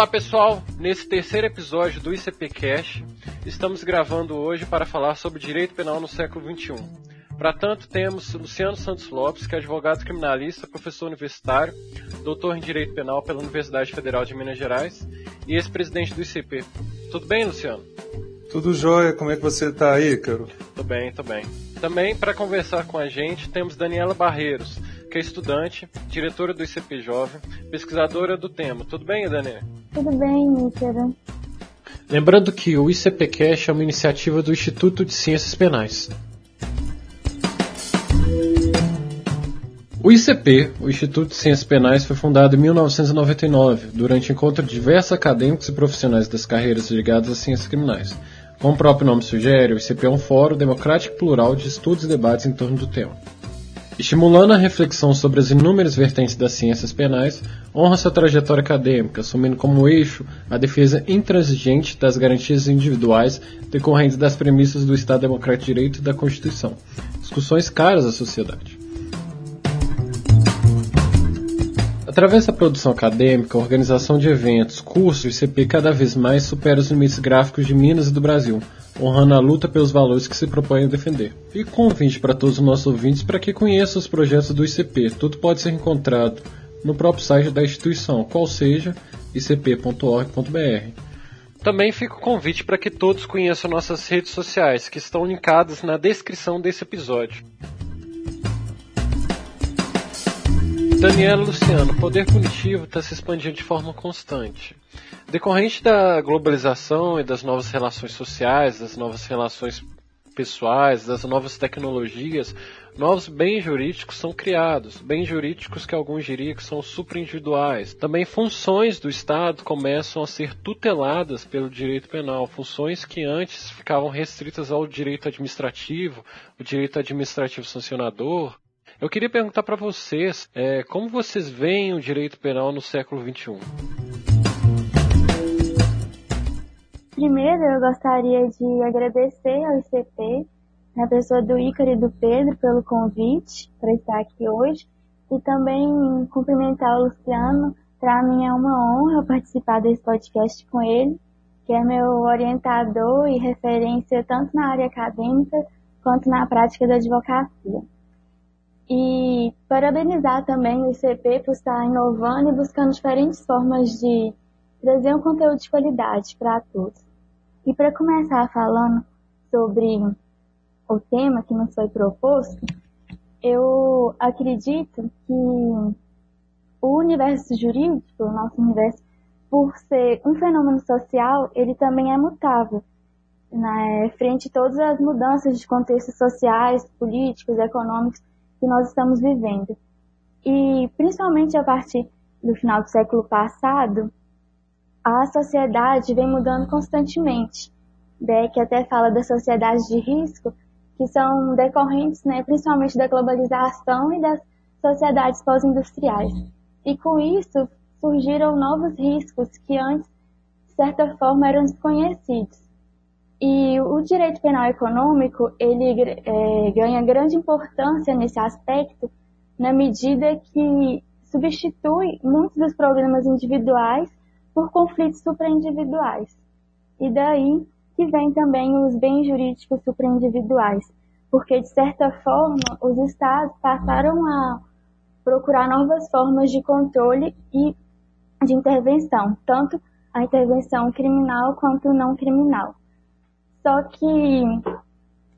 Olá pessoal, nesse terceiro episódio do ICP Cash, estamos gravando hoje para falar sobre direito penal no século XXI. Para tanto, temos Luciano Santos Lopes, que é advogado criminalista, professor universitário, doutor em Direito Penal pela Universidade Federal de Minas Gerais e ex-presidente do ICP. Tudo bem, Luciano? Tudo jóia, como é que você está aí, Caro? Tudo bem, tudo bem. Também, para conversar com a gente, temos Daniela Barreiros, que é estudante, diretora do ICP Jovem, pesquisadora do tema. Tudo bem, Daniela? Tudo bem, Ícaro. Lembrando que o ICPcast é uma iniciativa do Instituto de Ciências Penais. O ICP, o Instituto de Ciências Penais, foi fundado em 1999, durante encontro de diversos acadêmicos e profissionais das carreiras ligadas às ciências criminais. Como o próprio nome sugere, o ICP é um fórum democrático e plural de estudos e debates em torno do tema. Estimulando a reflexão sobre as inúmeras vertentes das ciências penais, honra sua trajetória acadêmica, assumindo como eixo a defesa intransigente das garantias individuais decorrentes das premissas do Estado Democrático de Direito e da Constituição, discussões caras à sociedade. Através da produção acadêmica, organização de eventos, cursos, o ICP cada vez mais supera os limites gráficos de Minas e do Brasil, honrando a luta pelos valores que se propõe a defender. E convite para todos os nossos ouvintes para que conheçam os projetos do ICP. Tudo pode ser encontrado no próprio site da instituição, qual seja icp.org.br. Também fica o convite para que todos conheçam nossas redes sociais, que estão linkadas na descrição desse episódio. Daniela Luciano, poder punitivo está se expandindo de forma constante. Decorrente da globalização e das novas relações sociais, das novas relações pessoais, das novas tecnologias, novos bens jurídicos são criados, bens jurídicos que alguns diriam que são superindividuais. Também funções do Estado começam a ser tuteladas pelo direito penal, funções que antes ficavam restritas ao direito administrativo, o direito administrativo sancionador, eu queria perguntar para vocês é, como vocês veem o direito penal no século XXI. Primeiro, eu gostaria de agradecer ao ICP, na pessoa do Ícaro e do Pedro, pelo convite para estar aqui hoje, e também cumprimentar o Luciano. Para mim é uma honra participar desse podcast com ele, que é meu orientador e referência tanto na área acadêmica quanto na prática da advocacia. E parabenizar também o ICP por estar inovando e buscando diferentes formas de trazer um conteúdo de qualidade para todos. E para começar falando sobre o tema que nos foi proposto, eu acredito que o universo jurídico, o nosso universo, por ser um fenômeno social, ele também é mutável. Né, frente a todas as mudanças de contextos sociais, políticos, econômicos que nós estamos vivendo. E principalmente a partir do final do século passado, a sociedade vem mudando constantemente. Beck até fala das sociedades de risco, que são decorrentes né, principalmente da globalização e das sociedades pós-industriais. E com isso surgiram novos riscos que antes, de certa forma, eram desconhecidos. E o direito penal econômico, ele é, ganha grande importância nesse aspecto, na medida que substitui muitos dos problemas individuais por conflitos supraindividuais. E daí que vem também os bens jurídicos supraindividuais, porque de certa forma os estados passaram a procurar novas formas de controle e de intervenção, tanto a intervenção criminal quanto não criminal. Só que,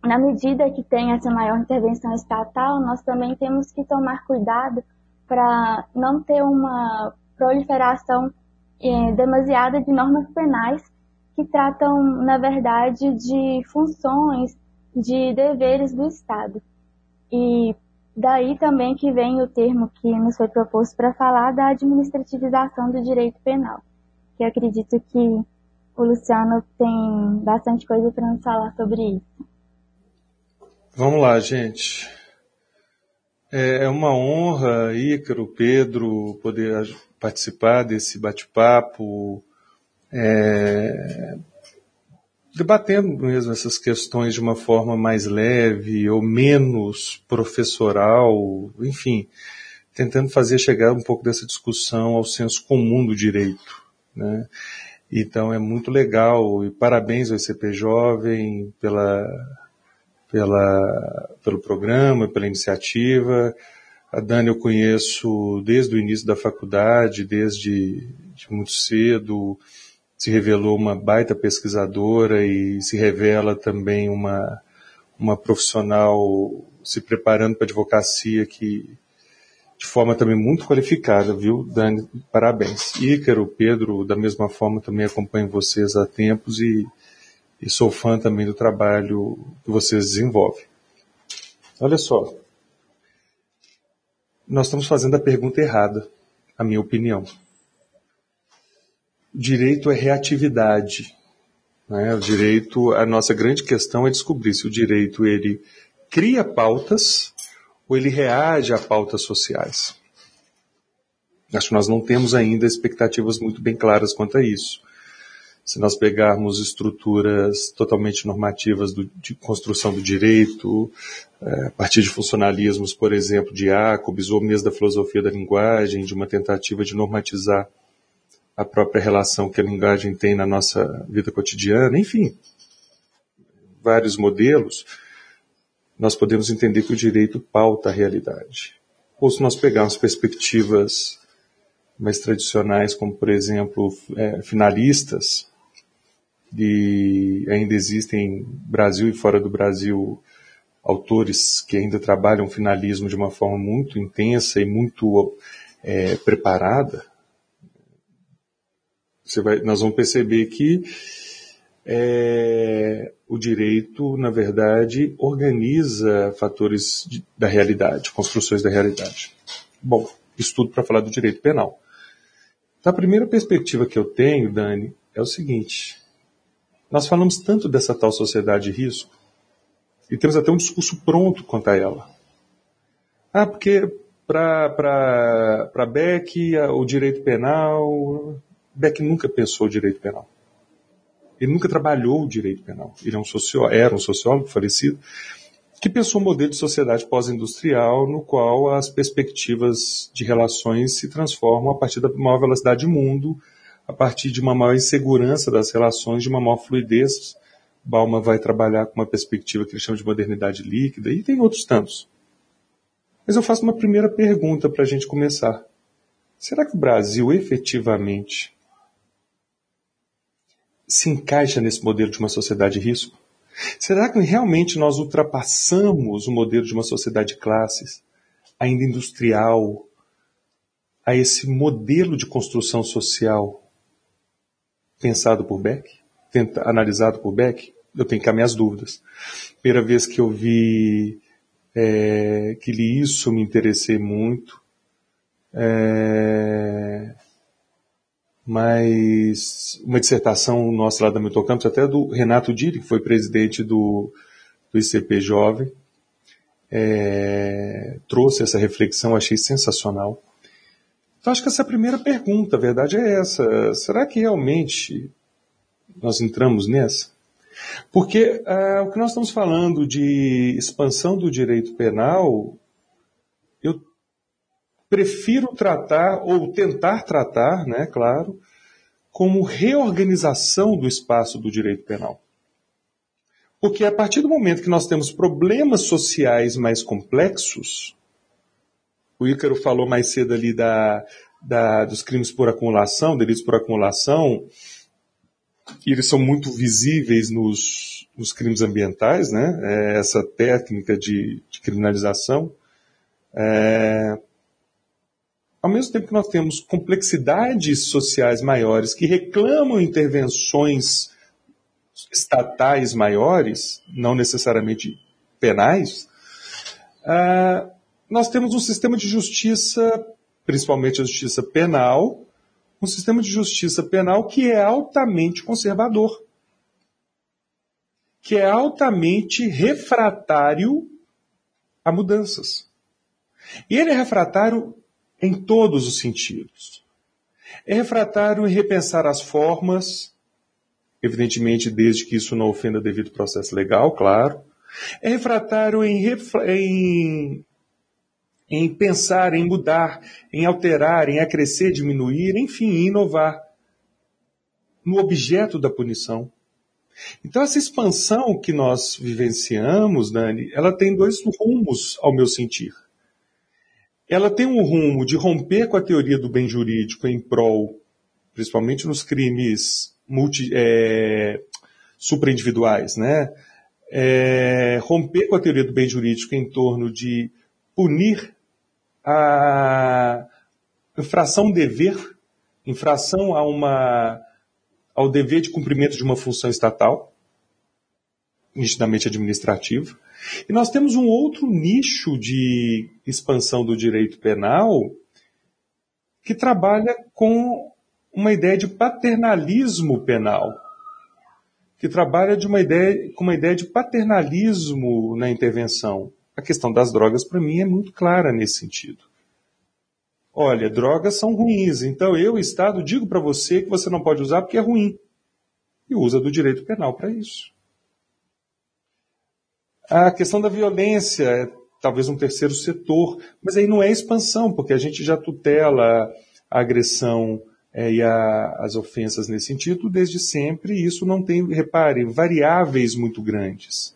na medida que tem essa maior intervenção estatal, nós também temos que tomar cuidado para não ter uma proliferação é, demasiada de normas penais que tratam, na verdade, de funções, de deveres do Estado. E daí também que vem o termo que nos foi proposto para falar da administrativização do direito penal, que acredito que o Luciano tem bastante coisa para nos falar sobre isso. Vamos lá, gente. É, é uma honra, Ícaro, Pedro, poder participar desse bate-papo, é, debatendo mesmo essas questões de uma forma mais leve ou menos professoral, enfim, tentando fazer chegar um pouco dessa discussão ao senso comum do direito. Né? Então é muito legal e parabéns ao ICP Jovem pela, pela, pelo programa, pela iniciativa. A Dani eu conheço desde o início da faculdade, desde de muito cedo, se revelou uma baita pesquisadora e se revela também uma, uma profissional se preparando para a advocacia que de forma também muito qualificada, viu, Dani? Parabéns. Ícaro, Pedro, da mesma forma também acompanho vocês há tempos e, e sou fã também do trabalho que vocês desenvolvem. Olha só, nós estamos fazendo a pergunta errada, a minha opinião. Direito é reatividade. Né? O direito, a nossa grande questão é descobrir se o direito ele cria pautas ou ele reage a pautas sociais. Acho que nós não temos ainda expectativas muito bem claras quanto a isso. Se nós pegarmos estruturas totalmente normativas do, de construção do direito, é, a partir de funcionalismos, por exemplo, de Jacobs, ou mesmo da filosofia da linguagem, de uma tentativa de normatizar a própria relação que a linguagem tem na nossa vida cotidiana, enfim, vários modelos, nós podemos entender que o direito pauta a realidade. Ou se nós pegarmos perspectivas mais tradicionais, como por exemplo é, finalistas, e ainda existem Brasil e fora do Brasil autores que ainda trabalham finalismo de uma forma muito intensa e muito é, preparada, vai, nós vamos perceber que é, o direito, na verdade, organiza fatores de, da realidade, construções da realidade. Bom, isso tudo para falar do direito penal. Então, a primeira perspectiva que eu tenho, Dani, é o seguinte: nós falamos tanto dessa tal sociedade de risco e temos até um discurso pronto quanto a ela. Ah, porque para Beck o direito penal. Beck nunca pensou o direito penal. Ele nunca trabalhou o direito penal. Ele é um sociólogo, era um sociólogo falecido, que pensou um modelo de sociedade pós-industrial no qual as perspectivas de relações se transformam a partir da maior velocidade do mundo, a partir de uma maior insegurança das relações, de uma maior fluidez. Bauman vai trabalhar com uma perspectiva que ele chama de modernidade líquida, e tem outros tantos. Mas eu faço uma primeira pergunta para a gente começar. Será que o Brasil efetivamente se encaixa nesse modelo de uma sociedade de risco? Será que realmente nós ultrapassamos o modelo de uma sociedade de classes, ainda industrial, a esse modelo de construção social pensado por Beck, tenta, analisado por Beck? Eu tenho cá minhas dúvidas. Primeira vez que eu vi, é, que li isso, me interessei muito. É, mas uma dissertação nossa lá da Milton Campos, até do Renato Diri, que foi presidente do, do ICP Jovem, é, trouxe essa reflexão, achei sensacional. Então acho que essa é a primeira pergunta, a verdade é essa. Será que realmente nós entramos nessa? Porque ah, o que nós estamos falando de expansão do direito penal, eu prefiro tratar, ou tentar tratar, né, claro, como reorganização do espaço do direito penal. Porque a partir do momento que nós temos problemas sociais mais complexos, o Ícaro falou mais cedo ali da, da, dos crimes por acumulação, delitos por acumulação, e eles são muito visíveis nos, nos crimes ambientais, né? É essa técnica de, de criminalização. É, ao mesmo tempo que nós temos complexidades sociais maiores que reclamam intervenções estatais maiores, não necessariamente penais, uh, nós temos um sistema de justiça, principalmente a justiça penal, um sistema de justiça penal que é altamente conservador, que é altamente refratário a mudanças. E ele é refratário em todos os sentidos. É refratário em repensar as formas, evidentemente desde que isso não ofenda devido processo legal, claro. É refratário em, em, em pensar, em mudar, em alterar, em acrescer, diminuir, enfim, inovar. no objeto da punição. Então, essa expansão que nós vivenciamos, Dani, ela tem dois rumos, ao meu sentir. Ela tem um rumo de romper com a teoria do bem jurídico em prol, principalmente nos crimes multi, é, supraindividuais, né? É, romper com a teoria do bem jurídico em torno de punir a infração dever, infração a uma ao dever de cumprimento de uma função estatal, nitidamente administrativa. E nós temos um outro nicho de expansão do direito penal que trabalha com uma ideia de paternalismo penal, que trabalha de uma ideia, com uma ideia de paternalismo na intervenção. A questão das drogas, para mim, é muito clara nesse sentido. Olha, drogas são ruins, então eu, Estado, digo para você que você não pode usar porque é ruim. E usa do direito penal para isso. A questão da violência é talvez um terceiro setor, mas aí não é expansão, porque a gente já tutela a agressão é, e a, as ofensas nesse sentido desde sempre, e isso não tem, repare, variáveis muito grandes.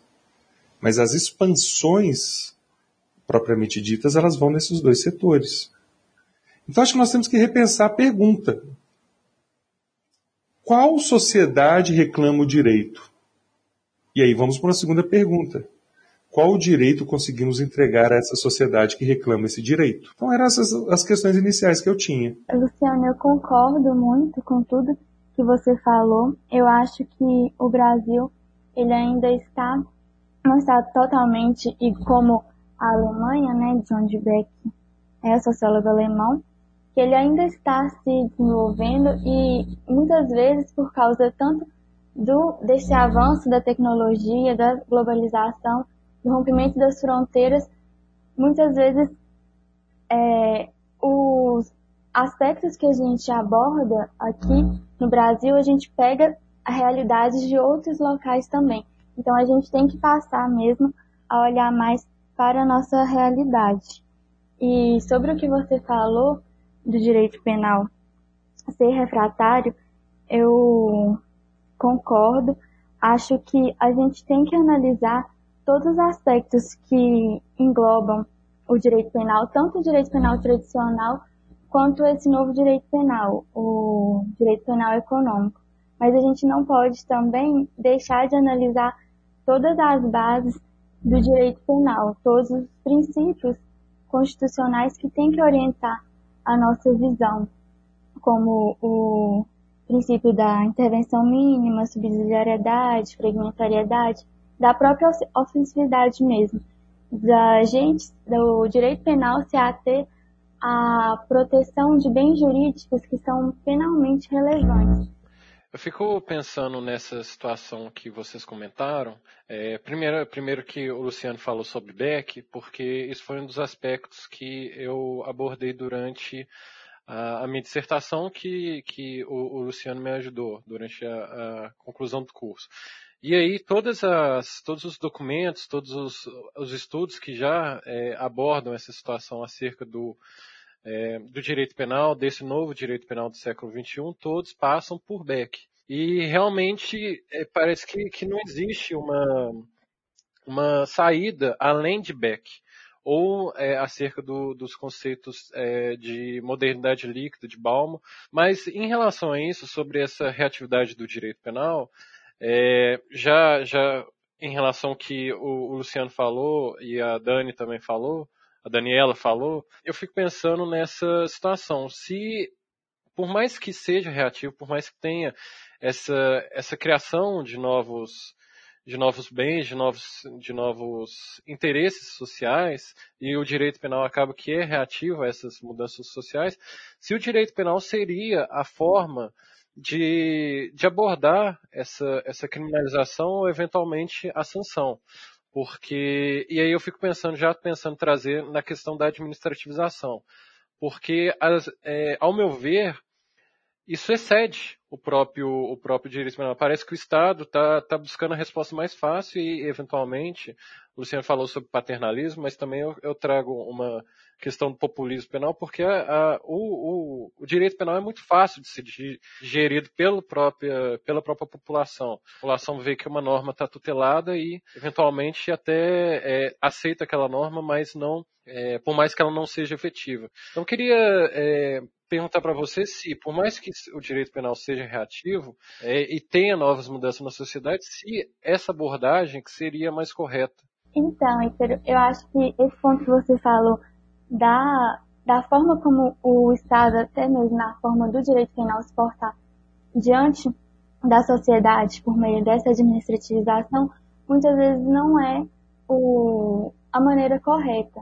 Mas as expansões propriamente ditas, elas vão nesses dois setores. Então acho que nós temos que repensar a pergunta. Qual sociedade reclama o direito? E aí vamos para uma segunda pergunta. Qual direito conseguimos entregar a essa sociedade que reclama esse direito? Então eram essas as questões iniciais que eu tinha. Luciano, eu concordo muito com tudo que você falou. Eu acho que o Brasil ele ainda está não está totalmente e como a Alemanha, né, John Beck é sociólogo alemão, que ele ainda está se desenvolvendo e muitas vezes por causa tanto do desse avanço da tecnologia, da globalização, do rompimento das fronteiras, muitas vezes é, os aspectos que a gente aborda aqui no Brasil, a gente pega a realidade de outros locais também. Então a gente tem que passar mesmo a olhar mais para a nossa realidade. E sobre o que você falou do direito penal ser refratário, eu concordo. Acho que a gente tem que analisar todos os aspectos que englobam o direito penal, tanto o direito penal tradicional quanto esse novo direito penal, o direito penal econômico. Mas a gente não pode também deixar de analisar todas as bases do direito penal, todos os princípios constitucionais que têm que orientar a nossa visão, como o princípio da intervenção mínima, subsidiariedade, fragmentariedade, da própria ofensividade mesmo, da gente, do direito penal se ater à proteção de bens jurídicos que são penalmente relevantes. Eu fico pensando nessa situação que vocês comentaram. É, primeiro, primeiro que o Luciano falou sobre Beck, porque isso foi um dos aspectos que eu abordei durante a, a minha dissertação que, que o, o, Luciano me ajudou durante a, a, conclusão do curso. E aí todas as, todos os documentos, todos os, os estudos que já é, abordam essa situação acerca do, é, do direito penal, desse novo direito penal do século XXI, todos passam por Beck. E realmente é, parece que, que não existe uma, uma saída além de Beck, ou é, acerca do, dos conceitos é, de modernidade líquida de Balmo. Mas em relação a isso, sobre essa reatividade do direito penal, é, já, já em relação ao que o, o Luciano falou e a Dani também falou, a Daniela falou, eu fico pensando nessa situação. Se, por mais que seja reativo, por mais que tenha essa, essa criação de novos de novos bens, de novos, de novos interesses sociais, e o direito penal acaba que é reativo a essas mudanças sociais, se o direito penal seria a forma de, de abordar essa, essa criminalização ou eventualmente a sanção. Porque, e aí eu fico pensando, já pensando trazer na questão da administrativização. Porque, as, é, ao meu ver, isso excede o próprio, o próprio direito penal. Parece que o Estado está tá buscando a resposta mais fácil e, eventualmente, o Luciano falou sobre paternalismo, mas também eu, eu trago uma questão do populismo penal, porque a, a, o, o, o, direito penal é muito fácil de ser gerido pelo própria, pela própria população. A população vê que uma norma está tutelada e, eventualmente, até é, aceita aquela norma, mas não, é, por mais que ela não seja efetiva. Então, eu queria é, perguntar para você se, por mais que o direito penal seja reativo é, e tenha novas mudanças na sociedade, se essa abordagem que seria mais correta. Então, eu acho que esse ponto que você falou da, da forma como o Estado, até mesmo na forma do direito penal se portar diante da sociedade por meio dessa administrativização, muitas vezes não é o, a maneira correta.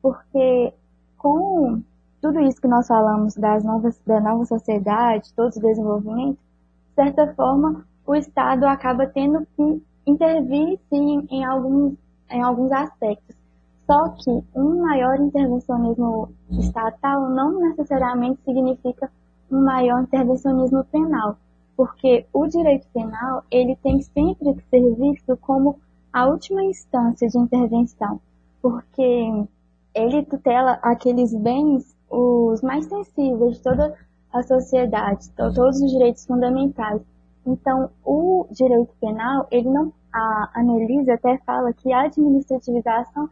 Porque com tudo isso que nós falamos das novas, da nova sociedade, todos os desenvolvimentos, de certa forma, o Estado acaba tendo que intervir, sim, em alguns, em alguns aspectos. Só que um maior intervencionismo estatal não necessariamente significa um maior intervencionismo penal, porque o direito penal ele tem sempre que ser visto como a última instância de intervenção, porque ele tutela aqueles bens os mais sensíveis de toda a sociedade, todos os direitos fundamentais. Então, o direito penal, ele não, a Annelise até fala que a administrativização,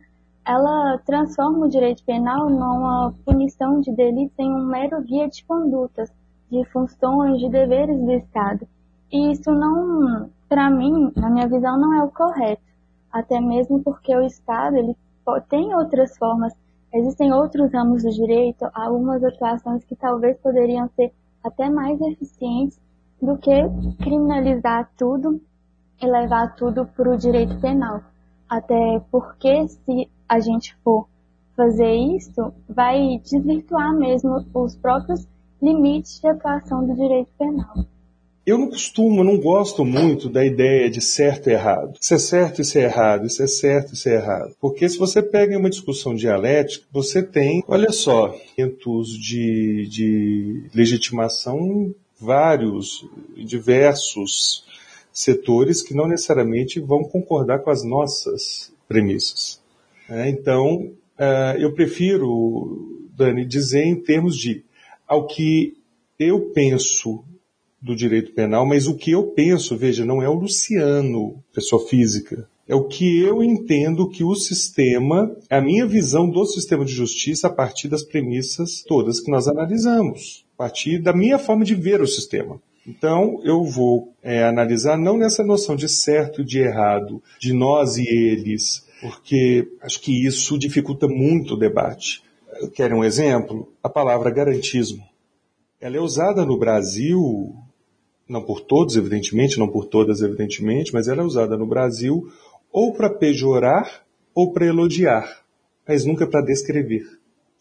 ela transforma o direito penal numa punição de delitos em um mero guia de condutas, de funções, de deveres do Estado. E isso não, para mim, na minha visão, não é o correto. Até mesmo porque o Estado, ele tem outras formas Existem outros ramos do direito, algumas atuações que talvez poderiam ser até mais eficientes do que criminalizar tudo e levar tudo para o direito penal. Até porque se a gente for fazer isso, vai desvirtuar mesmo os próprios limites de atuação do direito penal. Eu não costumo, não gosto muito da ideia de certo e errado. Isso é certo, isso é errado, isso é certo, isso é errado. Porque se você pega uma discussão dialética, você tem, olha só, elementos de, de legitimação vários, diversos setores que não necessariamente vão concordar com as nossas premissas. É, então, uh, eu prefiro, Dani, dizer em termos de ao que eu penso do direito penal, mas o que eu penso, veja, não é o Luciano, pessoa física. É o que eu entendo que o sistema, a minha visão do sistema de justiça a partir das premissas todas que nós analisamos, a partir da minha forma de ver o sistema. Então, eu vou é, analisar não nessa noção de certo e de errado, de nós e eles, porque acho que isso dificulta muito o debate. Querem um exemplo? A palavra garantismo. Ela é usada no Brasil não por todos, evidentemente, não por todas, evidentemente, mas ela é usada no Brasil ou para pejorar ou para elogiar, mas nunca para descrever.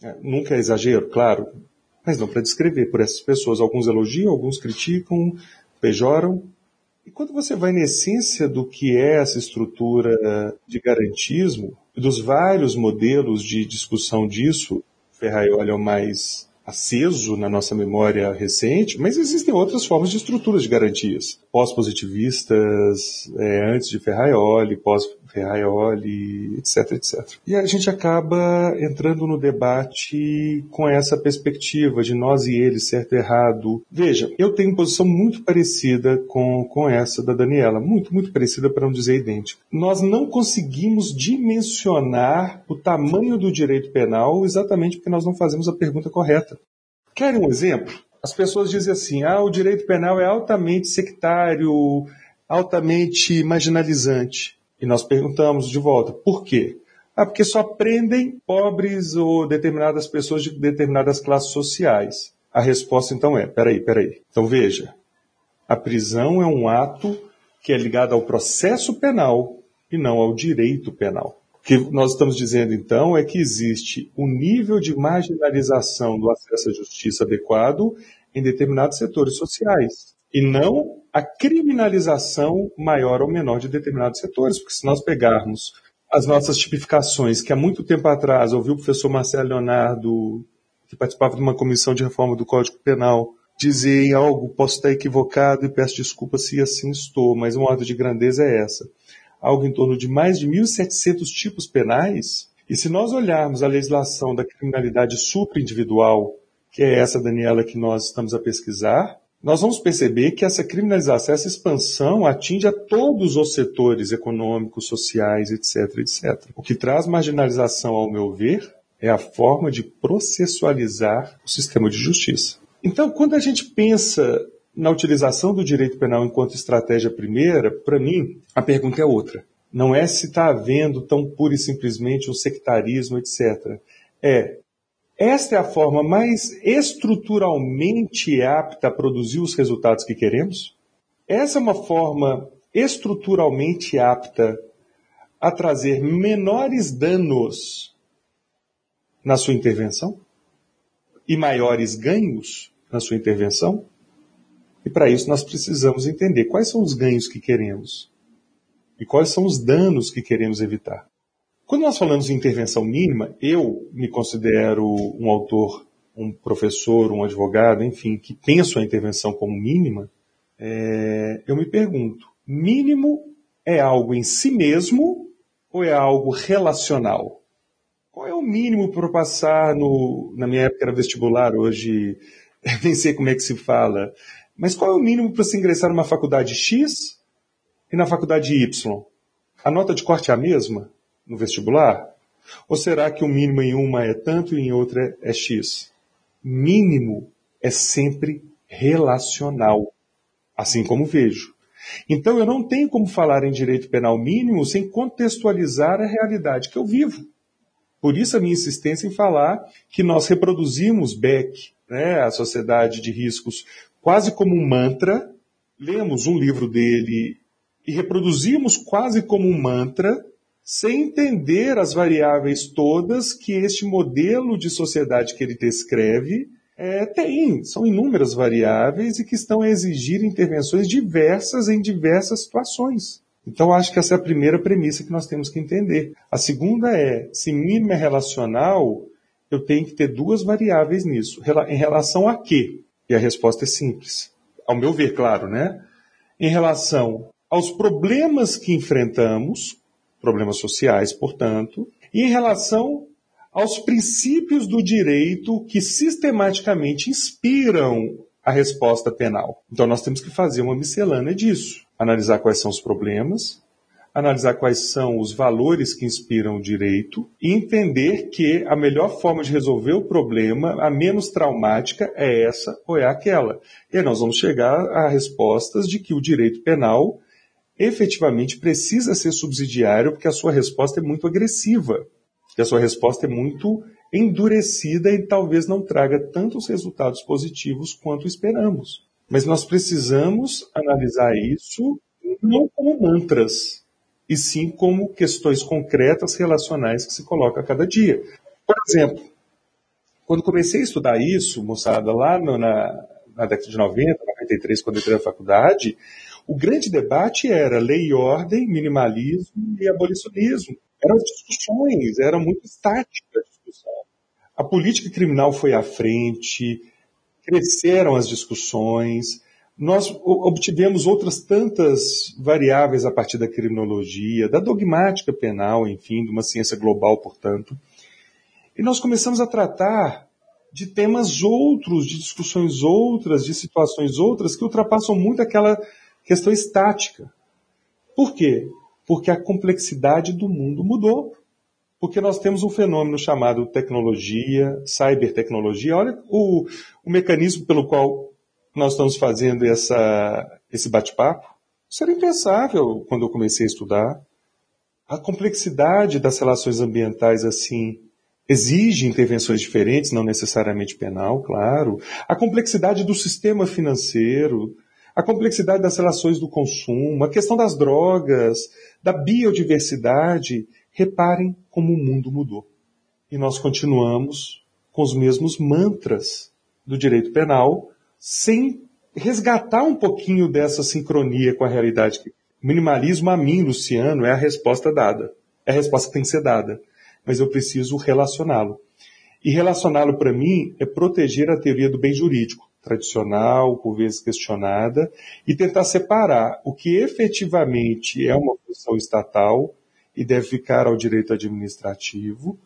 É, nunca é exagero, claro, mas não para descrever por essas pessoas. Alguns elogiam, alguns criticam, pejoram. E quando você vai na essência do que é essa estrutura de garantismo, dos vários modelos de discussão disso, Ferraioli é o mais aceso na nossa memória recente, mas existem outras formas de estruturas de garantias. Pós-positivistas, é, antes de Ferraioli, pós-Ferraioli, etc, etc. E a gente acaba entrando no debate com essa perspectiva de nós e eles, certo e errado. Veja, eu tenho uma posição muito parecida com, com essa da Daniela, muito, muito parecida para não dizer idêntica. Nós não conseguimos dimensionar o tamanho do direito penal exatamente porque nós não fazemos a pergunta correta. Querem um exemplo? As pessoas dizem assim: ah, o direito penal é altamente sectário, altamente marginalizante. E nós perguntamos de volta: por quê? Ah, porque só prendem pobres ou determinadas pessoas de determinadas classes sociais. A resposta então é: peraí, peraí. Então veja, a prisão é um ato que é ligado ao processo penal e não ao direito penal. O que nós estamos dizendo, então, é que existe um nível de marginalização do acesso à justiça adequado em determinados setores sociais, e não a criminalização maior ou menor de determinados setores, porque se nós pegarmos as nossas tipificações, que há muito tempo atrás ouviu o professor Marcelo Leonardo, que participava de uma comissão de reforma do Código Penal, dizer em algo, posso estar equivocado e peço desculpa se assim estou, mas uma ordem de grandeza é essa. Algo em torno de mais de 1.700 tipos penais. E se nós olharmos a legislação da criminalidade superindividual, que é essa, Daniela, que nós estamos a pesquisar, nós vamos perceber que essa criminalização, essa expansão atinge a todos os setores econômicos, sociais, etc, etc. O que traz marginalização, ao meu ver, é a forma de processualizar o sistema de justiça. Então, quando a gente pensa na utilização do direito penal enquanto estratégia primeira, para mim, a pergunta é outra. Não é se está havendo tão pura e simplesmente um sectarismo, etc. É esta é a forma mais estruturalmente apta a produzir os resultados que queremos? Essa é uma forma estruturalmente apta a trazer menores danos na sua intervenção e maiores ganhos na sua intervenção? E para isso nós precisamos entender quais são os ganhos que queremos e quais são os danos que queremos evitar. Quando nós falamos de intervenção mínima, eu me considero um autor, um professor, um advogado, enfim, que penso a intervenção como mínima, é, eu me pergunto, mínimo é algo em si mesmo ou é algo relacional? Qual é o mínimo para passar no, na minha época era vestibular, hoje nem sei como é que se fala, mas qual é o mínimo para se ingressar numa faculdade X e na faculdade Y? A nota de corte é a mesma? No vestibular? Ou será que o mínimo em uma é tanto e em outra é X? Mínimo é sempre relacional, assim como vejo. Então eu não tenho como falar em direito penal mínimo sem contextualizar a realidade que eu vivo. Por isso a minha insistência em falar que nós reproduzimos Beck, né, a Sociedade de Riscos, quase como um mantra, lemos um livro dele e reproduzimos quase como um mantra sem entender as variáveis todas que este modelo de sociedade que ele descreve é, tem. São inúmeras variáveis e que estão a exigir intervenções diversas em diversas situações. Então, acho que essa é a primeira premissa que nós temos que entender. A segunda é, se mínimo é relacional, eu tenho que ter duas variáveis nisso. Em relação a quê? E a resposta é simples. Ao meu ver, claro, né? Em relação aos problemas que enfrentamos, problemas sociais, portanto, e em relação aos princípios do direito que sistematicamente inspiram a resposta penal. Então nós temos que fazer uma miscelânea disso, analisar quais são os problemas, analisar quais são os valores que inspiram o direito e entender que a melhor forma de resolver o problema, a menos traumática, é essa ou é aquela. E aí nós vamos chegar a respostas de que o direito penal efetivamente precisa ser subsidiário porque a sua resposta é muito agressiva, que a sua resposta é muito endurecida e talvez não traga tantos resultados positivos quanto esperamos. Mas nós precisamos analisar isso não como mantras, e sim como questões concretas relacionais que se colocam a cada dia. Por exemplo, quando comecei a estudar isso, moçada, lá no, na, na década de 90, 93, quando entrei na faculdade, o grande debate era lei e ordem, minimalismo e abolicionismo. Eram discussões, era muito estática a discussão. A política criminal foi à frente, cresceram as discussões, nós obtivemos outras tantas variáveis a partir da criminologia, da dogmática penal, enfim, de uma ciência global, portanto. E nós começamos a tratar de temas outros, de discussões outras, de situações outras que ultrapassam muito aquela questão estática. Por quê? Porque a complexidade do mundo mudou. Porque nós temos um fenômeno chamado tecnologia, cybertecnologia. Olha o, o mecanismo pelo qual nós estamos fazendo essa, esse bate-papo. Isso era impensável quando eu comecei a estudar. A complexidade das relações ambientais, assim, exige intervenções diferentes, não necessariamente penal, claro. A complexidade do sistema financeiro, a complexidade das relações do consumo, a questão das drogas, da biodiversidade. Reparem como o mundo mudou. E nós continuamos com os mesmos mantras do direito penal, sem resgatar um pouquinho dessa sincronia com a realidade. Minimalismo a mim, Luciano, é a resposta dada. É a resposta que tem que ser dada. Mas eu preciso relacioná-lo. E relacioná-lo para mim é proteger a teoria do bem jurídico tradicional, por vezes questionada, e tentar separar o que efetivamente é uma função estatal e deve ficar ao direito administrativo,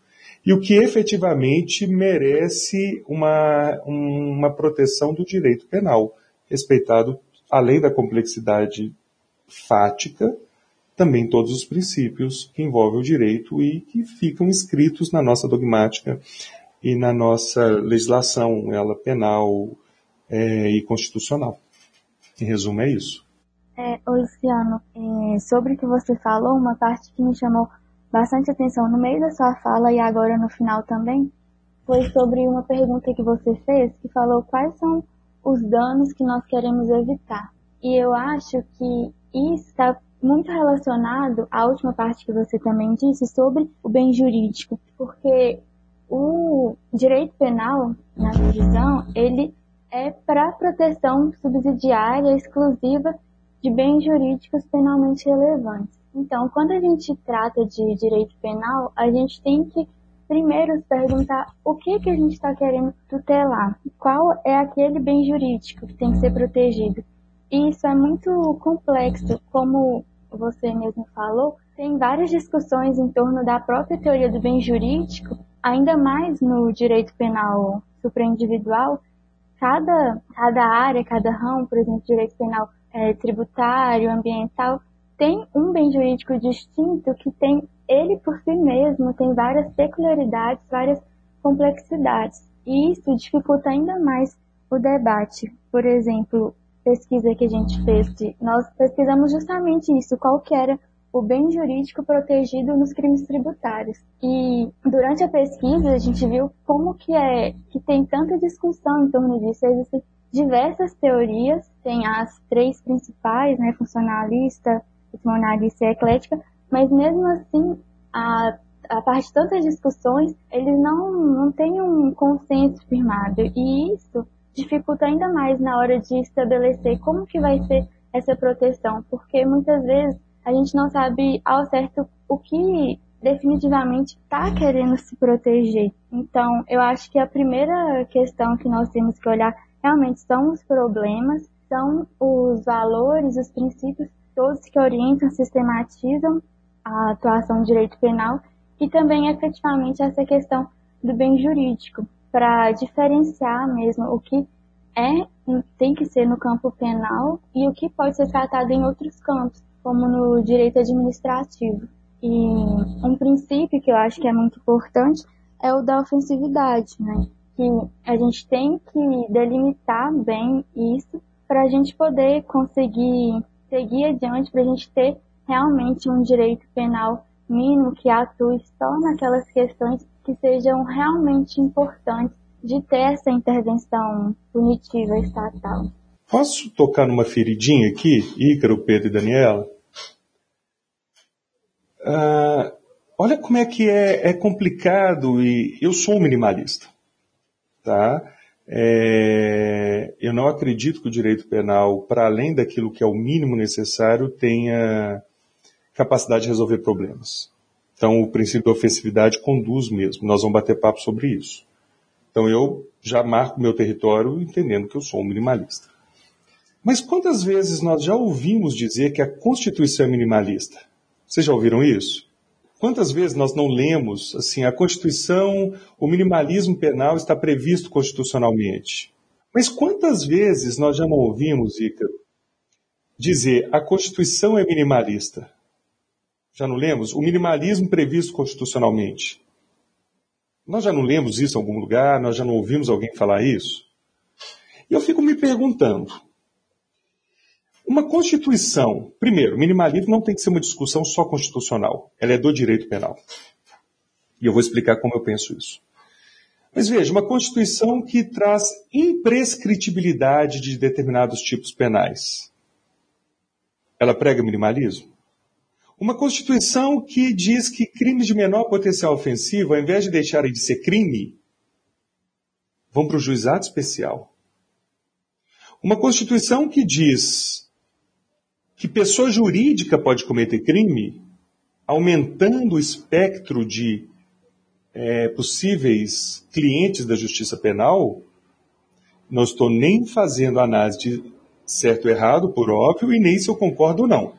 e o que efetivamente merece uma, uma proteção do direito penal, respeitado, além da complexidade fática, também todos os princípios que envolvem o direito e que ficam escritos na nossa dogmática e na nossa legislação, ela penal é, e constitucional. Em resumo, é isso. É, Luciano, é, sobre o que você falou, uma parte que me chamou bastante atenção no meio da sua fala e agora no final também, foi sobre uma pergunta que você fez, que falou quais são os danos que nós queremos evitar. E eu acho que isso está muito relacionado à última parte que você também disse sobre o bem jurídico, porque o direito penal, na visão, ele é para proteção subsidiária exclusiva de bens jurídicos penalmente relevantes. Então, quando a gente trata de direito penal, a gente tem que primeiro se perguntar o que, que a gente está querendo tutelar, qual é aquele bem jurídico que tem que ser protegido. E isso é muito complexo, como você mesmo falou, tem várias discussões em torno da própria teoria do bem jurídico, ainda mais no direito penal supraindividual, cada, cada área, cada ramo, por exemplo, direito penal é, tributário, ambiental, tem um bem jurídico distinto que tem ele por si mesmo, tem várias peculiaridades, várias complexidades. E isso dificulta ainda mais o debate. Por exemplo, pesquisa que a gente fez, nós pesquisamos justamente isso, qual que era o bem jurídico protegido nos crimes tributários. E durante a pesquisa a gente viu como que é que tem tanta discussão em torno disso. Existem diversas teorias, tem as três principais, né, funcionalista, funcionalista e eclética, mas mesmo assim a a partir de tantas discussões, eles não, não têm um consenso firmado. E isso dificulta ainda mais na hora de estabelecer como que vai ser essa proteção, porque muitas vezes a gente não sabe ao certo o que definitivamente está querendo se proteger. Então, eu acho que a primeira questão que nós temos que olhar realmente são os problemas, são os valores, os princípios todos que orientam, sistematizam a atuação do direito penal e também efetivamente essa questão do bem jurídico, para diferenciar mesmo o que é tem que ser no campo penal e o que pode ser tratado em outros campos, como no direito administrativo. E um princípio que eu acho que é muito importante é o da ofensividade, né? Que a gente tem que delimitar bem isso para a gente poder conseguir seguir adiante, para a gente ter realmente um direito penal mínimo que atue só naquelas questões que sejam realmente importantes de ter essa intervenção punitiva estatal. Posso tocar numa feridinha aqui, Ícaro, Pedro e Daniela? Ah, olha como é que é, é, complicado e eu sou um minimalista, tá? É, eu não acredito que o direito penal, para além daquilo que é o mínimo necessário, tenha capacidade de resolver problemas. Então, o princípio da ofensividade conduz mesmo. Nós vamos bater papo sobre isso. Então, eu já marco meu território entendendo que eu sou um minimalista. Mas quantas vezes nós já ouvimos dizer que a Constituição é minimalista? Vocês já ouviram isso? Quantas vezes nós não lemos assim, a Constituição, o minimalismo penal está previsto constitucionalmente? Mas quantas vezes nós já não ouvimos, Ícaro, dizer a Constituição é minimalista? Já não lemos? O minimalismo previsto constitucionalmente. Nós já não lemos isso em algum lugar? Nós já não ouvimos alguém falar isso? E eu fico me perguntando. Uma Constituição, primeiro, minimalismo não tem que ser uma discussão só constitucional. Ela é do direito penal. E eu vou explicar como eu penso isso. Mas veja, uma Constituição que traz imprescritibilidade de determinados tipos penais. Ela prega minimalismo? Uma Constituição que diz que crimes de menor potencial ofensivo, ao invés de deixarem de ser crime, vão para o juizado especial. Uma Constituição que diz que pessoa jurídica pode cometer crime, aumentando o espectro de é, possíveis clientes da justiça penal, Não estou nem fazendo análise de certo ou errado, por óbvio, e nem se eu concordo ou não.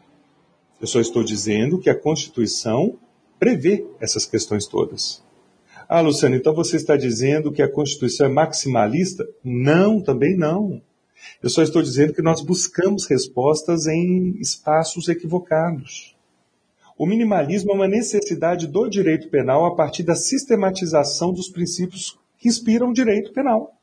Eu só estou dizendo que a Constituição prevê essas questões todas. Ah, Luciano, então você está dizendo que a Constituição é maximalista? Não, também não. Eu só estou dizendo que nós buscamos respostas em espaços equivocados. O minimalismo é uma necessidade do direito penal a partir da sistematização dos princípios que inspiram o direito penal.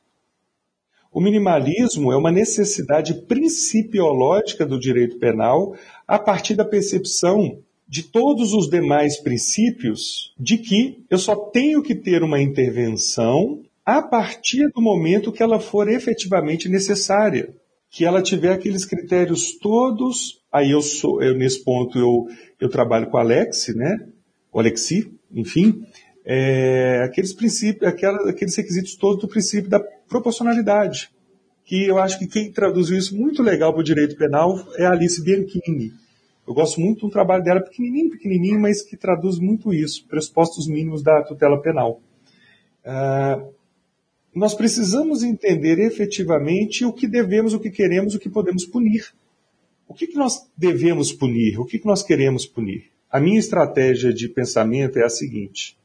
O minimalismo é uma necessidade principiológica do direito penal a partir da percepção de todos os demais princípios de que eu só tenho que ter uma intervenção a partir do momento que ela for efetivamente necessária, que ela tiver aqueles critérios todos. Aí eu sou, eu, nesse ponto eu, eu trabalho com Alex, né? O Alexi, enfim, é, aqueles princípios, aquela, aqueles requisitos todos do princípio da proporcionalidade, que eu acho que quem traduziu isso muito legal para o direito penal é a Alice Bianchini. Eu gosto muito do trabalho dela, pequenininho, pequenininho, mas que traduz muito isso, pressupostos mínimos da tutela penal. Uh, nós precisamos entender efetivamente o que devemos, o que queremos, o que podemos punir. O que, que nós devemos punir? O que, que nós queremos punir? A minha estratégia de pensamento é a seguinte.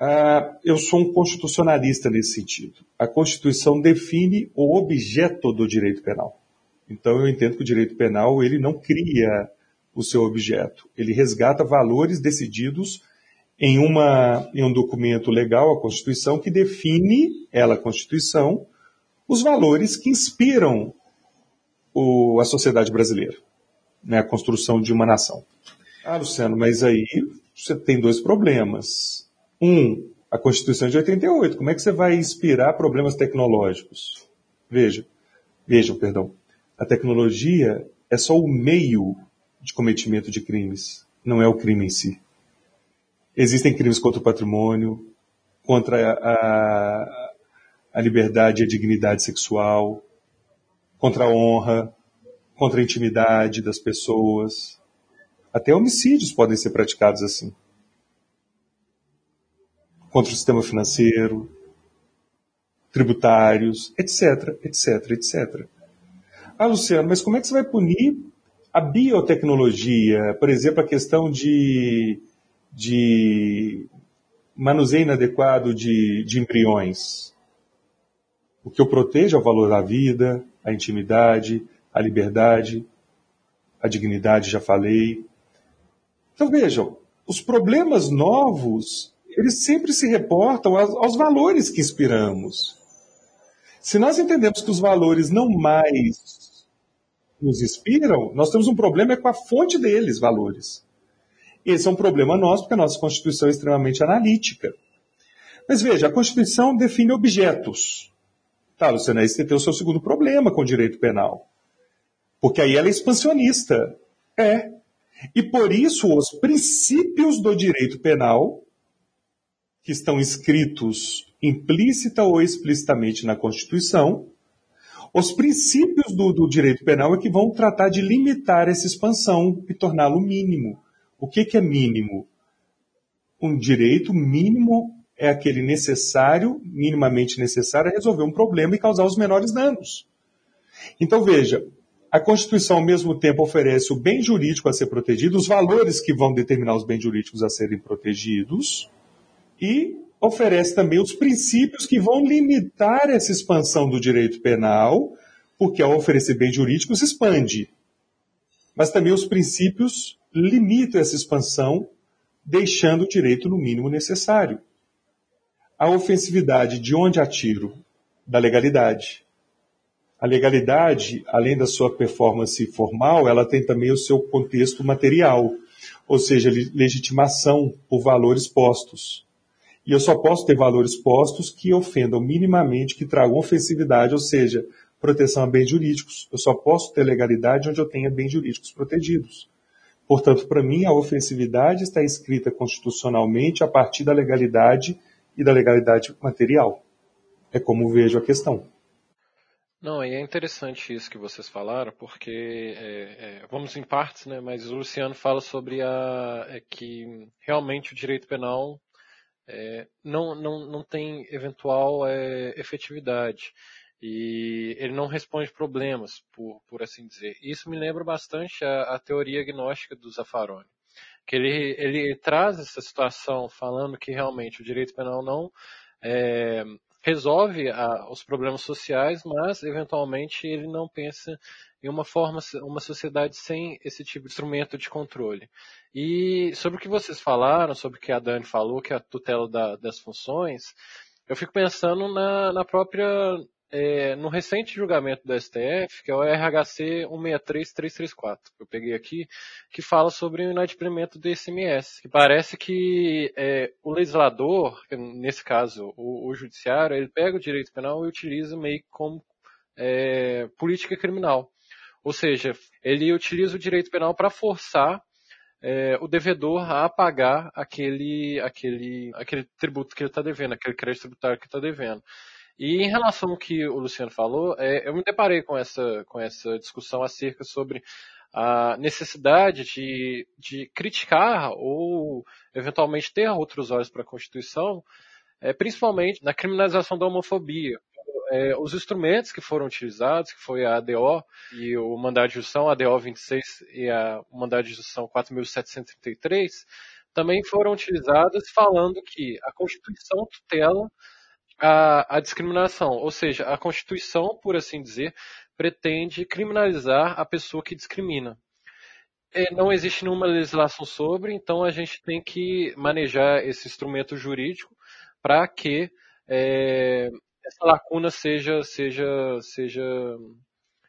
Uh, eu sou um constitucionalista nesse sentido. A Constituição define o objeto do direito penal. Então eu entendo que o direito penal ele não cria o seu objeto. Ele resgata valores decididos em, uma, em um documento legal, a Constituição, que define, ela, a Constituição, os valores que inspiram o, a sociedade brasileira, né, a construção de uma nação. Ah, Luciano, mas aí você tem dois problemas. Um, a Constituição de 88. Como é que você vai inspirar problemas tecnológicos? Veja, vejam, perdão. A tecnologia é só o meio de cometimento de crimes, não é o crime em si. Existem crimes contra o patrimônio, contra a, a liberdade e a dignidade sexual, contra a honra, contra a intimidade das pessoas. Até homicídios podem ser praticados assim. Contra o sistema financeiro, tributários, etc, etc, etc. Ah, Luciano, mas como é que você vai punir a biotecnologia? Por exemplo, a questão de de manuseio inadequado de, de embriões. O que eu protejo é o valor da vida, a intimidade, a liberdade, a dignidade, já falei. Então vejam, os problemas novos, eles sempre se reportam aos, aos valores que inspiramos. Se nós entendemos que os valores não mais nos inspiram, nós temos um problema com a fonte deles, valores. Esse é um problema nosso, porque a nossa Constituição é extremamente analítica. Mas veja, a Constituição define objetos. Tá, Luciana, você tem o seu segundo problema com o direito penal. Porque aí ela é expansionista. É. E por isso os princípios do direito penal, que estão escritos implícita ou explicitamente na Constituição, os princípios do, do direito penal é que vão tratar de limitar essa expansão e torná-lo mínimo. O que, que é mínimo? Um direito mínimo é aquele necessário, minimamente necessário, a resolver um problema e causar os menores danos. Então veja, a Constituição ao mesmo tempo oferece o bem jurídico a ser protegido, os valores que vão determinar os bens jurídicos a serem protegidos, e oferece também os princípios que vão limitar essa expansão do direito penal, porque ao oferecer bens jurídicos expande. Mas também os princípios limito essa expansão, deixando o direito no mínimo necessário. A ofensividade de onde atiro? Da legalidade. A legalidade, além da sua performance formal, ela tem também o seu contexto material, ou seja, legitimação por valores postos. E eu só posso ter valores postos que ofendam minimamente, que tragam ofensividade, ou seja, proteção a bens jurídicos. Eu só posso ter legalidade onde eu tenha bens jurídicos protegidos. Portanto, para mim, a ofensividade está escrita constitucionalmente a partir da legalidade e da legalidade material. É como vejo a questão. Não, e é interessante isso que vocês falaram, porque é, é, vamos em partes, né? Mas o Luciano fala sobre a é, que realmente o direito penal é, não, não, não tem eventual é, efetividade. E ele não responde problemas, por, por assim dizer. Isso me lembra bastante a, a teoria agnóstica do Zaffaroni, que ele, ele traz essa situação falando que realmente o direito penal não é, resolve a, os problemas sociais, mas eventualmente ele não pensa em uma forma, uma sociedade sem esse tipo de instrumento de controle. E sobre o que vocês falaram, sobre o que a Dani falou, que é a tutela da, das funções, eu fico pensando na, na própria é, no recente julgamento do STF, que é o RHC 163334, que eu peguei aqui, que fala sobre o inadimplemento do ICMS, que parece que é, o legislador, nesse caso o, o, judiciário, ele pega o direito penal e utiliza meio como é, política criminal. Ou seja, ele utiliza o direito penal para forçar é, o devedor a pagar aquele, aquele, aquele tributo que ele está devendo, aquele crédito tributário que está devendo. E em relação ao que o Luciano falou, é, eu me deparei com essa, com essa discussão acerca sobre a necessidade de, de criticar ou eventualmente ter outros olhos para a Constituição, é, principalmente na criminalização da homofobia. É, os instrumentos que foram utilizados, que foi a ADO e o mandado de justiça, a ADO 26 e a, o mandado de justiça 4.733, também foram utilizados falando que a Constituição tutela a, a discriminação, ou seja, a Constituição, por assim dizer, pretende criminalizar a pessoa que discrimina. É, não existe nenhuma legislação sobre, então a gente tem que manejar esse instrumento jurídico para que é, essa lacuna seja, seja, seja,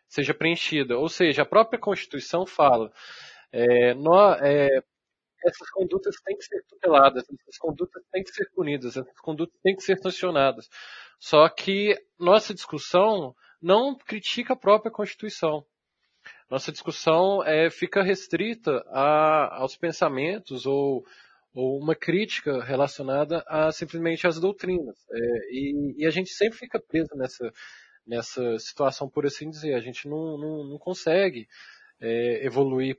seja preenchida. Ou seja, a própria Constituição fala, é, nós, é, essas condutas têm que ser tuteladas, essas condutas têm que ser punidas, essas condutas têm que ser sancionadas. Só que nossa discussão não critica a própria Constituição. Nossa discussão é, fica restrita a, aos pensamentos ou, ou, uma crítica relacionada a simplesmente às doutrinas. É, e, e, a gente sempre fica preso nessa, nessa situação, por assim dizer. A gente não, não, não consegue é, evoluir.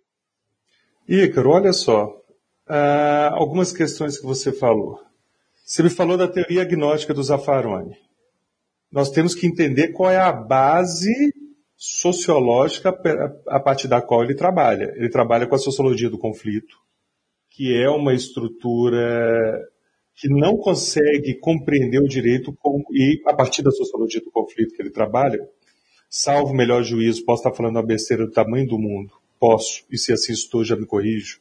Ícaro, olha só, ah, algumas questões que você falou. Você me falou da teoria agnóstica do Zaffaroni. Nós temos que entender qual é a base sociológica a partir da qual ele trabalha. Ele trabalha com a sociologia do conflito, que é uma estrutura que não consegue compreender o direito e a partir da sociologia do conflito que ele trabalha, salvo melhor juízo, posso estar falando a besteira do tamanho do mundo, posso, e se assim estou, já me corrijo,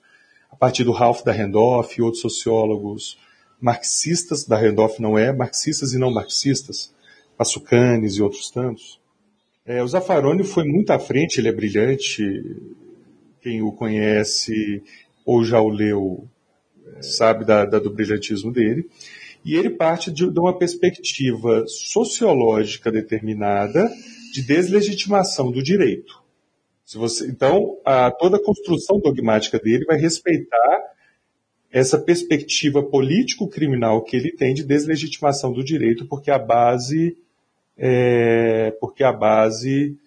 a partir do Ralph da Randolph e outros sociólogos marxistas, da Randolph não é, marxistas e não marxistas, Passucanes e outros tantos. É, o Zaffaroni foi muito à frente, ele é brilhante, quem o conhece ou já o leu sabe da, da, do brilhantismo dele, e ele parte de, de uma perspectiva sociológica determinada de deslegitimação do direito. Se você, então, a, toda a construção dogmática dele vai respeitar essa perspectiva político-criminal que ele tem de deslegitimação do direito, porque a base, é, porque a base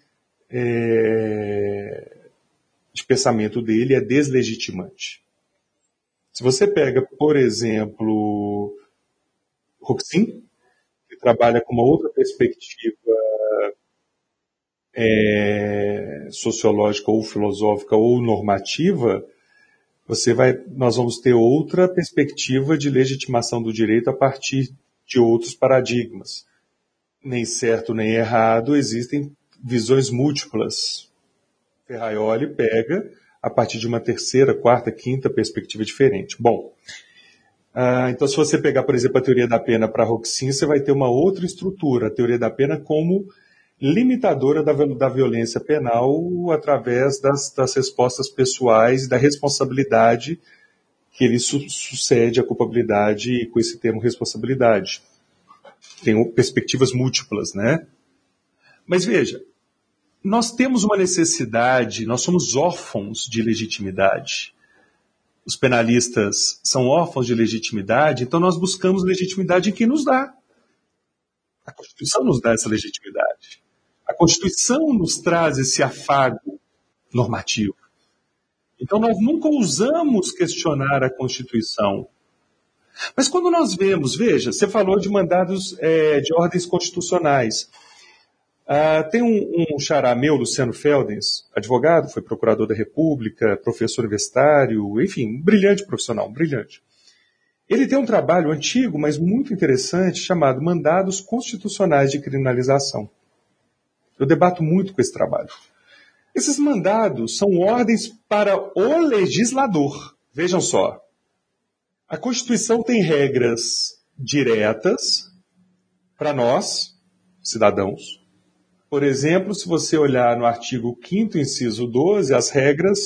é, de pensamento dele é deslegitimante. Se você pega, por exemplo, Roxin, que trabalha com uma outra perspectiva é, sociológica ou filosófica ou normativa, você vai, nós vamos ter outra perspectiva de legitimação do direito a partir de outros paradigmas. Nem certo nem errado, existem visões múltiplas. Ferraioli pega a partir de uma terceira, quarta, quinta perspectiva diferente. Bom, ah, então se você pegar, por exemplo, a teoria da pena para Roxin, você vai ter uma outra estrutura, a teoria da pena como limitadora da, da violência penal através das, das respostas pessoais e da responsabilidade que ele su sucede à culpabilidade com esse termo responsabilidade. Tem perspectivas múltiplas, né? Mas veja, nós temos uma necessidade, nós somos órfãos de legitimidade. Os penalistas são órfãos de legitimidade, então nós buscamos legitimidade em quem nos dá. A Constituição nos dá essa legitimidade. A Constituição nos traz esse afago normativo. Então nós nunca ousamos questionar a Constituição. Mas quando nós vemos, veja, você falou de mandados é, de ordens constitucionais. Uh, tem um, um xará meu, Luciano Feldens, advogado, foi procurador da República, professor universitário, enfim, um brilhante profissional, um brilhante. Ele tem um trabalho antigo, mas muito interessante, chamado Mandados Constitucionais de Criminalização. Eu debato muito com esse trabalho. Esses mandados são ordens para o legislador. Vejam só. A Constituição tem regras diretas para nós, cidadãos, por exemplo, se você olhar no artigo 5 inciso 12, as regras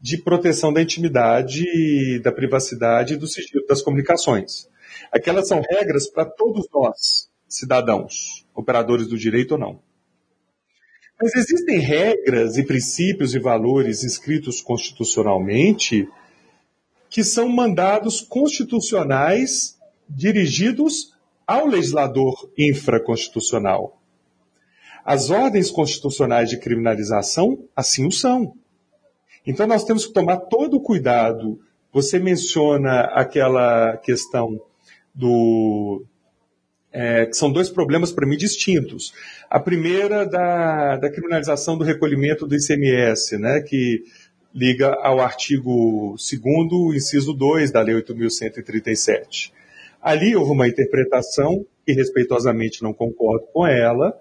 de proteção da intimidade, da privacidade e do sigilo das comunicações. Aquelas são regras para todos nós, cidadãos, operadores do direito ou não. Mas existem regras e princípios e valores escritos constitucionalmente que são mandados constitucionais dirigidos ao legislador infraconstitucional. As ordens constitucionais de criminalização assim o são. Então nós temos que tomar todo o cuidado. Você menciona aquela questão do. É, que são dois problemas para mim distintos. A primeira da, da criminalização do recolhimento do ICMS, né, que liga ao artigo 2, inciso 2 da Lei 8.137. Ali houve uma interpretação que respeitosamente não concordo com ela,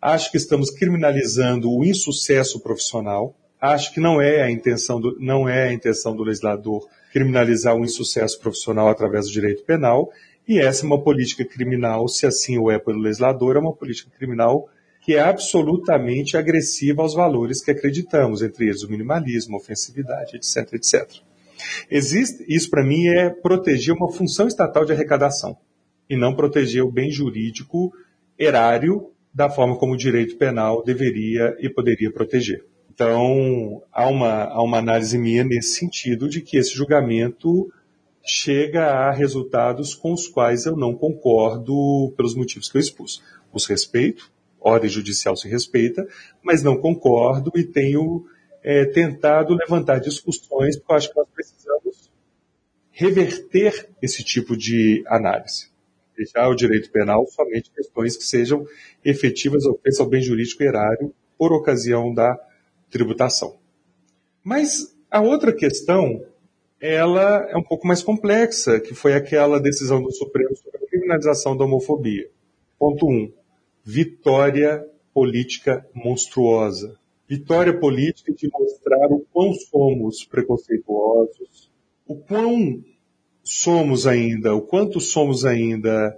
Acho que estamos criminalizando o insucesso profissional. Acho que não é a intenção do, não é a intenção do legislador criminalizar o insucesso profissional através do direito penal. E essa é uma política criminal, se assim o é pelo legislador, é uma política criminal que é absolutamente agressiva aos valores que acreditamos, entre eles o minimalismo, a ofensividade, etc, etc. Existe, isso para mim é proteger uma função estatal de arrecadação e não proteger o bem jurídico erário da forma como o direito penal deveria e poderia proteger. Então, há uma, há uma análise minha nesse sentido de que esse julgamento chega a resultados com os quais eu não concordo pelos motivos que eu expus. Os respeito, ordem judicial se respeita, mas não concordo e tenho é, tentado levantar discussões, porque eu acho que nós precisamos reverter esse tipo de análise deixar o direito penal somente questões que sejam efetivas ofensas ao bem jurídico erário por ocasião da tributação. Mas a outra questão, ela é um pouco mais complexa, que foi aquela decisão do Supremo sobre a criminalização da homofobia. Ponto 1. Um, vitória política monstruosa. Vitória política de mostrar o quão somos preconceituosos, o quão somos ainda, o quanto somos ainda,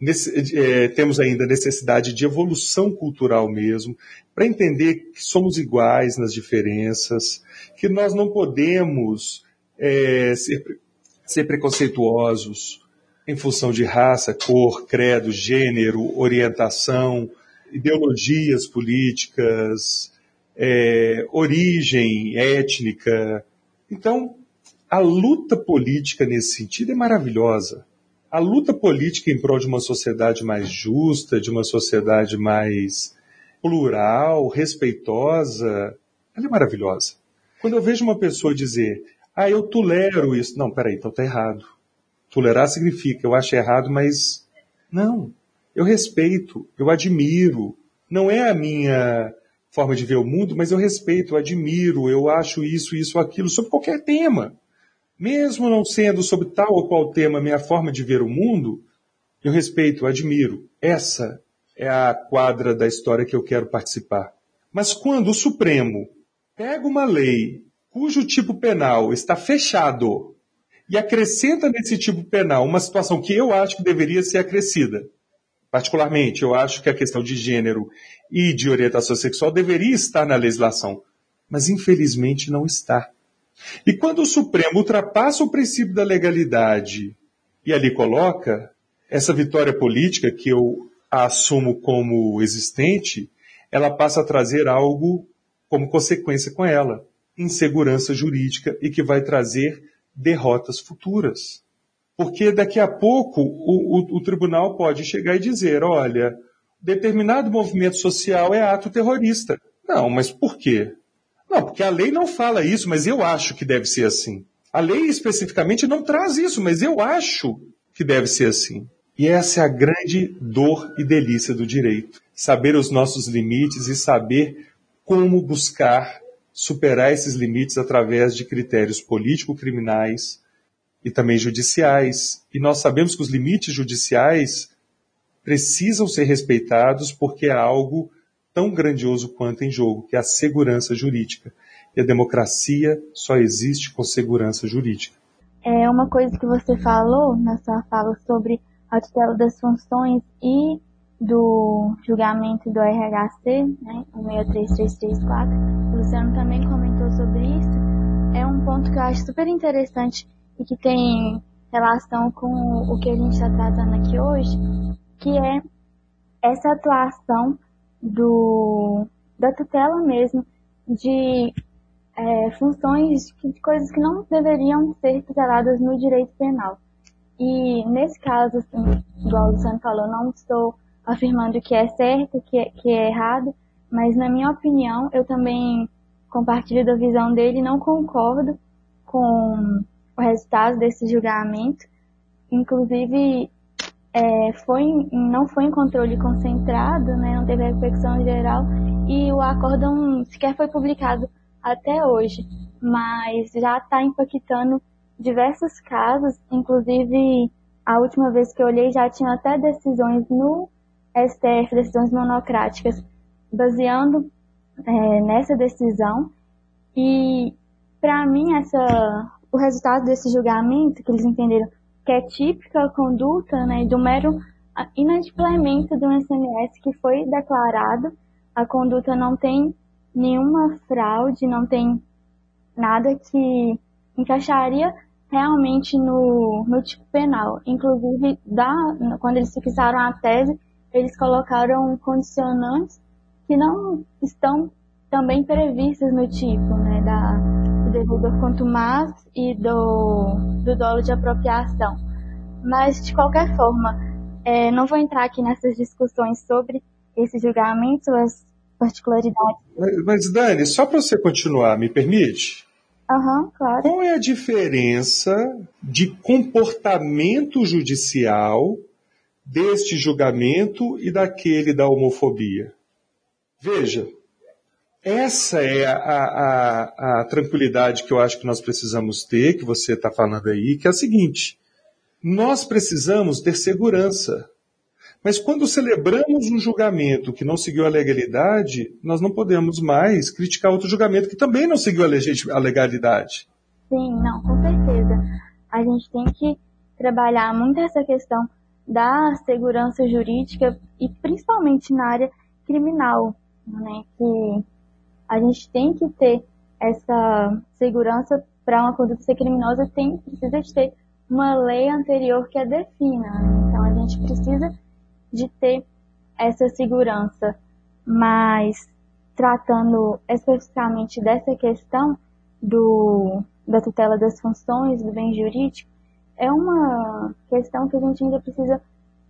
nesse, é, temos ainda necessidade de evolução cultural mesmo, para entender que somos iguais nas diferenças, que nós não podemos é, ser, ser preconceituosos em função de raça, cor, credo, gênero, orientação, ideologias políticas, é, origem étnica. Então, a luta política nesse sentido é maravilhosa. A luta política em prol de uma sociedade mais justa, de uma sociedade mais plural, respeitosa, ela é maravilhosa. Quando eu vejo uma pessoa dizer, ah, eu tolero isso. Não, peraí, então tá errado. Tolerar significa, eu acho errado, mas não. Eu respeito, eu admiro. Não é a minha forma de ver o mundo, mas eu respeito, eu admiro, eu acho isso, isso, aquilo, sobre qualquer tema. Mesmo não sendo sobre tal ou qual tema minha forma de ver o mundo, eu respeito, admiro. Essa é a quadra da história que eu quero participar. Mas quando o Supremo pega uma lei cujo tipo penal está fechado e acrescenta nesse tipo penal uma situação que eu acho que deveria ser acrescida, particularmente, eu acho que a questão de gênero e de orientação sexual deveria estar na legislação, mas infelizmente não está. E quando o Supremo ultrapassa o princípio da legalidade e ali coloca essa vitória política que eu assumo como existente, ela passa a trazer algo como consequência com ela, insegurança jurídica e que vai trazer derrotas futuras. Porque daqui a pouco o, o, o tribunal pode chegar e dizer, olha, determinado movimento social é ato terrorista. Não, mas por quê? Não, porque a lei não fala isso, mas eu acho que deve ser assim. A lei especificamente não traz isso, mas eu acho que deve ser assim. E essa é a grande dor e delícia do direito. saber os nossos limites e saber como buscar superar esses limites através de critérios político-criminais e também judiciais. E nós sabemos que os limites judiciais precisam ser respeitados porque é algo tão grandioso quanto em jogo, que é a segurança jurídica. E a democracia só existe com segurança jurídica. É uma coisa que você falou na sua fala sobre a tutela das funções e do julgamento do RHC, né, 163334, o Luciano também comentou sobre isso, é um ponto que eu acho super interessante e que tem relação com o que a gente está tratando aqui hoje, que é essa atuação do, da tutela mesmo de é, funções, de coisas que não deveriam ser tuteladas no direito penal. E nesse caso, assim, igual o Luciano falou, não estou afirmando que é certo, que é, que é errado, mas na minha opinião, eu também compartilho da visão dele não concordo com o resultado desse julgamento. Inclusive, é, foi, não foi em controle concentrado, né, não teve reflexão geral, e o acórdão sequer foi publicado até hoje, mas já está impactando diversos casos, inclusive a última vez que eu olhei já tinha até decisões no STF, decisões monocráticas, baseando é, nessa decisão. E para mim essa, o resultado desse julgamento, que eles entenderam que é típica conduta né, do mero inadimplemento do SMS que foi declarado, a conduta não tem nenhuma fraude, não tem nada que encaixaria realmente no, no tipo penal. Inclusive, da, quando eles fixaram a tese, eles colocaram condicionantes que não estão também previstas no tipo, né, da, do devedor contumaz e do, do dolo de apropriação. Mas, de qualquer forma, é, não vou entrar aqui nessas discussões sobre esse julgamento, as particularidades. Mas, mas Dani, só para você continuar, me permite? Uhum, claro. Qual é a diferença de comportamento judicial deste julgamento e daquele da homofobia? Veja, essa é a, a, a, tranquilidade que eu acho que nós precisamos ter, que você está falando aí, que é a seguinte: nós precisamos ter segurança. Mas quando celebramos um julgamento que não seguiu a legalidade, nós não podemos mais criticar outro julgamento que também não seguiu a legalidade. Sim, não, com certeza. A gente tem que trabalhar muito essa questão da segurança jurídica e principalmente na área criminal, né? Que a gente tem que ter essa segurança para uma conduta ser criminosa, tem precisa de ter uma lei anterior que a defina. Né? Então a gente precisa de ter essa segurança, mas tratando especificamente dessa questão do, da tutela das funções do bem jurídico, é uma questão que a gente ainda precisa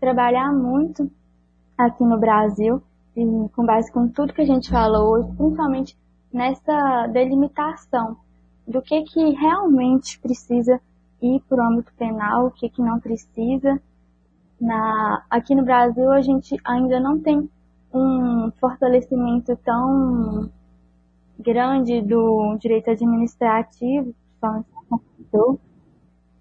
trabalhar muito aqui no Brasil, e com base com tudo que a gente falou hoje, principalmente nessa delimitação do que que realmente precisa ir para o âmbito penal, o que que não precisa, na, aqui no Brasil a gente ainda não tem um fortalecimento tão grande do direito administrativo,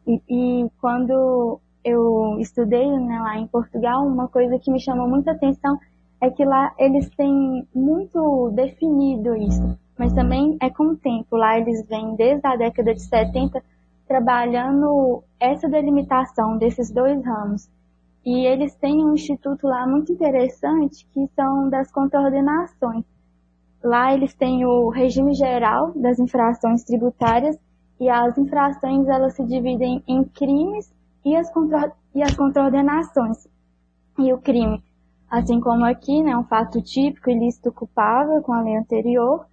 e, e quando eu estudei né, lá em Portugal, uma coisa que me chamou muita atenção é que lá eles têm muito definido isso, mas também é com o tempo. Lá eles vêm desde a década de 70 trabalhando essa delimitação desses dois ramos. E eles têm um instituto lá muito interessante que são das contraordenações. Lá eles têm o regime geral das infrações tributárias e as infrações elas se dividem em crimes e as, contra, e as contraordenações. E o crime, assim como aqui, né, um fato típico, ilícito culpável com a lei anterior,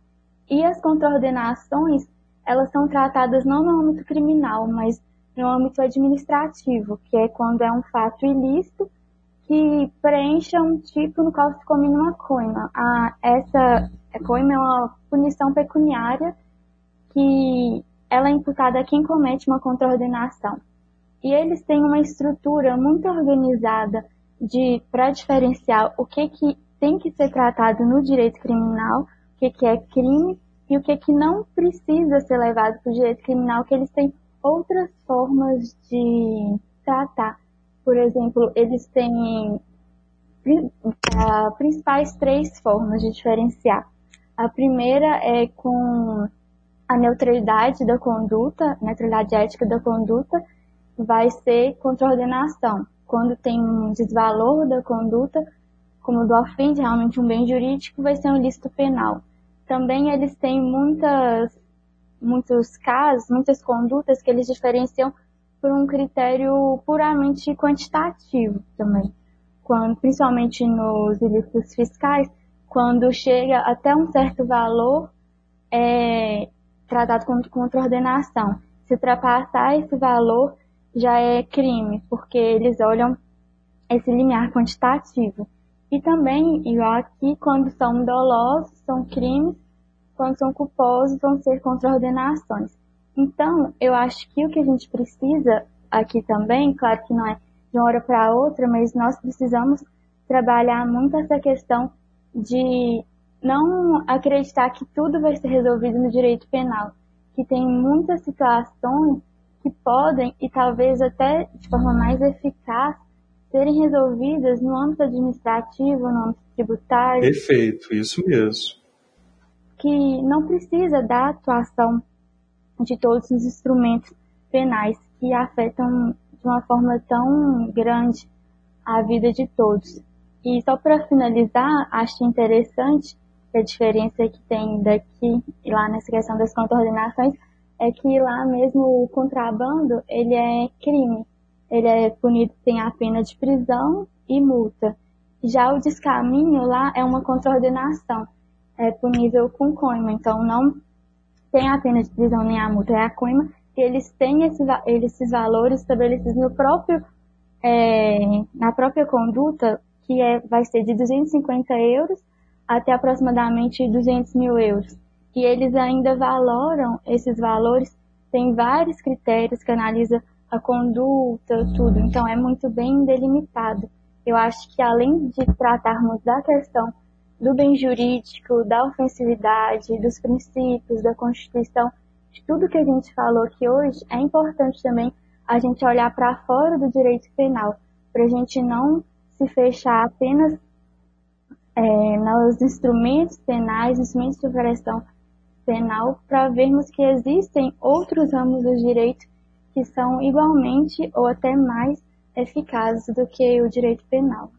e as contraordenações, elas são tratadas não no âmbito criminal, mas no âmbito administrativo, que é quando é um fato ilícito que preencha um tipo no qual se combina uma coima. A, essa coima é uma punição pecuniária que ela é imputada a quem comete uma contraordenação. E eles têm uma estrutura muito organizada de para diferenciar o que, que tem que ser tratado no direito criminal, o que, que é crime e o que, que não precisa ser levado para o direito criminal, que eles têm outras formas de tratar. Por exemplo, eles têm principais três formas de diferenciar. A primeira é com a neutralidade da conduta, neutralidade ética da conduta, vai ser contra ordenação. Quando tem um desvalor da conduta, como do ofende realmente um bem jurídico, vai ser um ilícito penal. Também eles têm muitas, muitos casos, muitas condutas que eles diferenciam por um critério puramente quantitativo também. Quando, principalmente nos ilícitos fiscais, quando chega até um certo valor, é tratado como contra-ordenação. Se ultrapassar esse valor, já é crime, porque eles olham esse limiar quantitativo. E também, igual aqui, quando são dolosos, são crimes, quando são culposos, vão ser contra-ordenações. Então, eu acho que o que a gente precisa aqui também, claro que não é de uma hora para outra, mas nós precisamos trabalhar muito essa questão de não acreditar que tudo vai ser resolvido no direito penal, que tem muitas situações que podem e talvez até de forma mais eficaz serem resolvidas no âmbito administrativo, no âmbito tributário. Perfeito, isso mesmo. Que não precisa da atuação de todos os instrumentos penais que afetam de uma forma tão grande a vida de todos. E só para finalizar, acho interessante a diferença que tem daqui e lá nessa questão das contraordenações é que lá mesmo o contrabando, ele é crime. Ele é punido, tem a pena de prisão e multa. Já o descaminho lá é uma contraordenação. É punível com coima. Então não tem a pena de prisão nem a multa, é a coima. E eles têm esse, esses valores estabelecidos no próprio, é, na própria conduta, que é, vai ser de 250 euros até aproximadamente 200 mil euros e eles ainda valoram esses valores, tem vários critérios que analisa a conduta, tudo, então é muito bem delimitado. Eu acho que além de tratarmos da questão do bem jurídico, da ofensividade, dos princípios, da Constituição, de tudo que a gente falou aqui hoje, é importante também a gente olhar para fora do direito penal, para a gente não se fechar apenas é, nos instrumentos penais, instrumentos de operação penal para vermos que existem outros ramos do direito que são igualmente ou até mais eficazes do que o direito penal.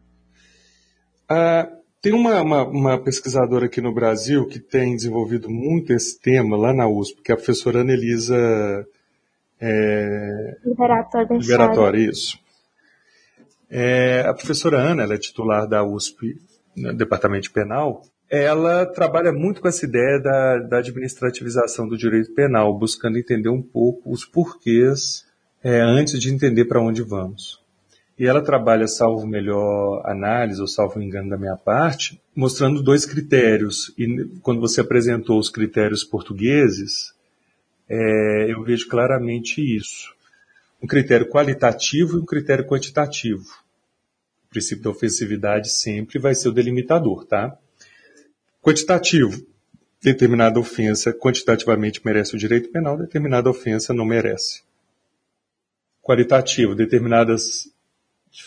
Ah, tem uma, uma, uma, pesquisadora aqui no Brasil que tem desenvolvido muito esse tema lá na USP, que é a professora Anelisa é, Liberatória. isso. É, a professora Ana, ela é titular da USP, no Departamento de Penal, ela trabalha muito com essa ideia da, da administrativização do direito penal, buscando entender um pouco os porquês é, antes de entender para onde vamos. E ela trabalha, salvo melhor análise ou salvo engano da minha parte, mostrando dois critérios. E quando você apresentou os critérios portugueses, é, eu vejo claramente isso. Um critério qualitativo e um critério quantitativo. O princípio da ofensividade sempre vai ser o delimitador, tá? Quantitativo. Determinada ofensa quantitativamente merece o direito penal, determinada ofensa não merece. Qualitativo. Determinadas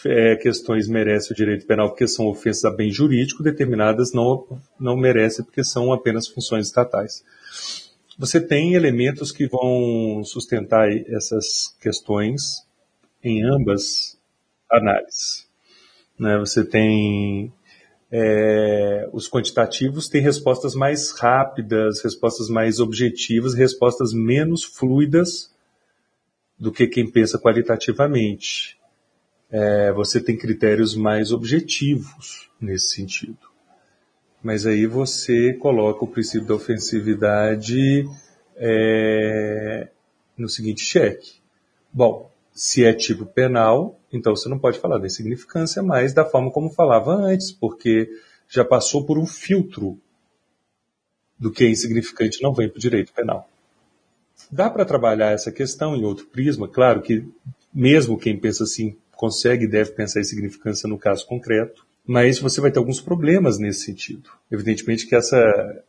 é, questões merecem o direito penal porque são ofensas a bem jurídico, determinadas não, não merecem porque são apenas funções estatais. Você tem elementos que vão sustentar essas questões em ambas análises. Né? Você tem é, os quantitativos têm respostas mais rápidas, respostas mais objetivas, respostas menos fluidas do que quem pensa qualitativamente. É, você tem critérios mais objetivos nesse sentido. Mas aí você coloca o princípio da ofensividade é, no seguinte cheque. Bom, se é tipo penal, então você não pode falar da insignificância mais da forma como falava antes, porque já passou por um filtro do que é insignificante não vem para o direito penal. Dá para trabalhar essa questão em outro prisma, claro que mesmo quem pensa assim consegue e deve pensar em significância no caso concreto. Mas você vai ter alguns problemas nesse sentido. Evidentemente que essa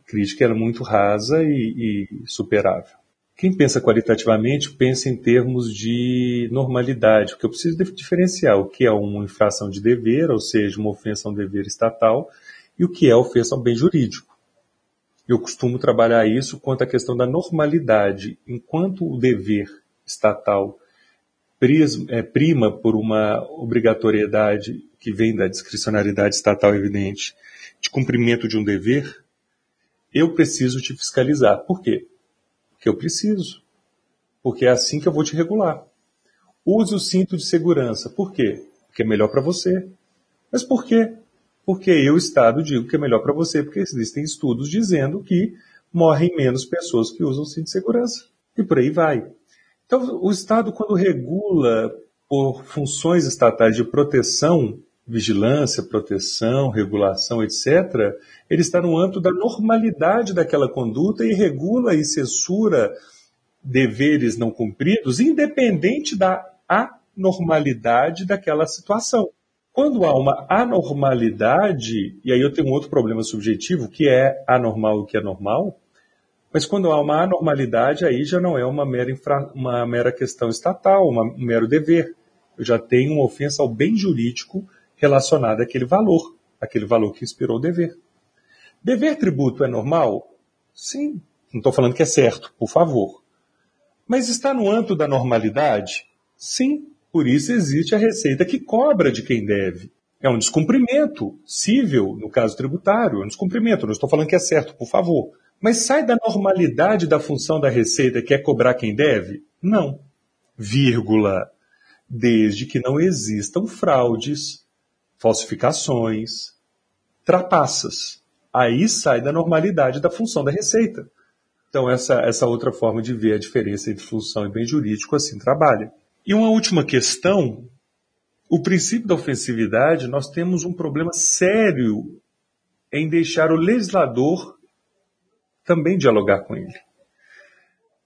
crítica é muito rasa e, e superável. Quem pensa qualitativamente pensa em termos de normalidade, porque eu preciso diferenciar o que é uma infração de dever, ou seja, uma ofensa a um dever estatal, e o que é ofensa ao bem jurídico. Eu costumo trabalhar isso quanto à questão da normalidade. Enquanto o dever estatal é, prima por uma obrigatoriedade que vem da discricionariedade estatal evidente de cumprimento de um dever, eu preciso te fiscalizar. Por quê? Porque eu preciso. Porque é assim que eu vou te regular. Use o cinto de segurança. Por quê? Porque é melhor para você. Mas por quê? Porque eu, Estado, digo que é melhor para você, porque existem estudos dizendo que morrem menos pessoas que usam cinto de segurança. E por aí vai. Então, o Estado, quando regula por funções estatais de proteção, vigilância, proteção, regulação, etc., ele está no âmbito da normalidade daquela conduta e regula e censura deveres não cumpridos, independente da anormalidade daquela situação. Quando há uma anormalidade, e aí eu tenho um outro problema subjetivo, que é anormal o que é normal, mas quando há uma anormalidade, aí já não é uma mera, infra, uma mera questão estatal, uma, um mero dever. Eu já tenho uma ofensa ao bem jurídico relacionada àquele valor, aquele valor que inspirou o dever. Dever tributo é normal? Sim. Não estou falando que é certo, por favor. Mas está no âmbito da normalidade? Sim. Por isso existe a receita que cobra de quem deve. É um descumprimento cível, no caso tributário, é um descumprimento. Não estou falando que é certo, por favor. Mas sai da normalidade da função da Receita, que é cobrar quem deve? Não. Vírgula. Desde que não existam fraudes, falsificações, trapaças. Aí sai da normalidade da função da Receita. Então, essa, essa outra forma de ver a diferença entre função e bem jurídico assim trabalha. E uma última questão: o princípio da ofensividade, nós temos um problema sério em deixar o legislador também dialogar com ele.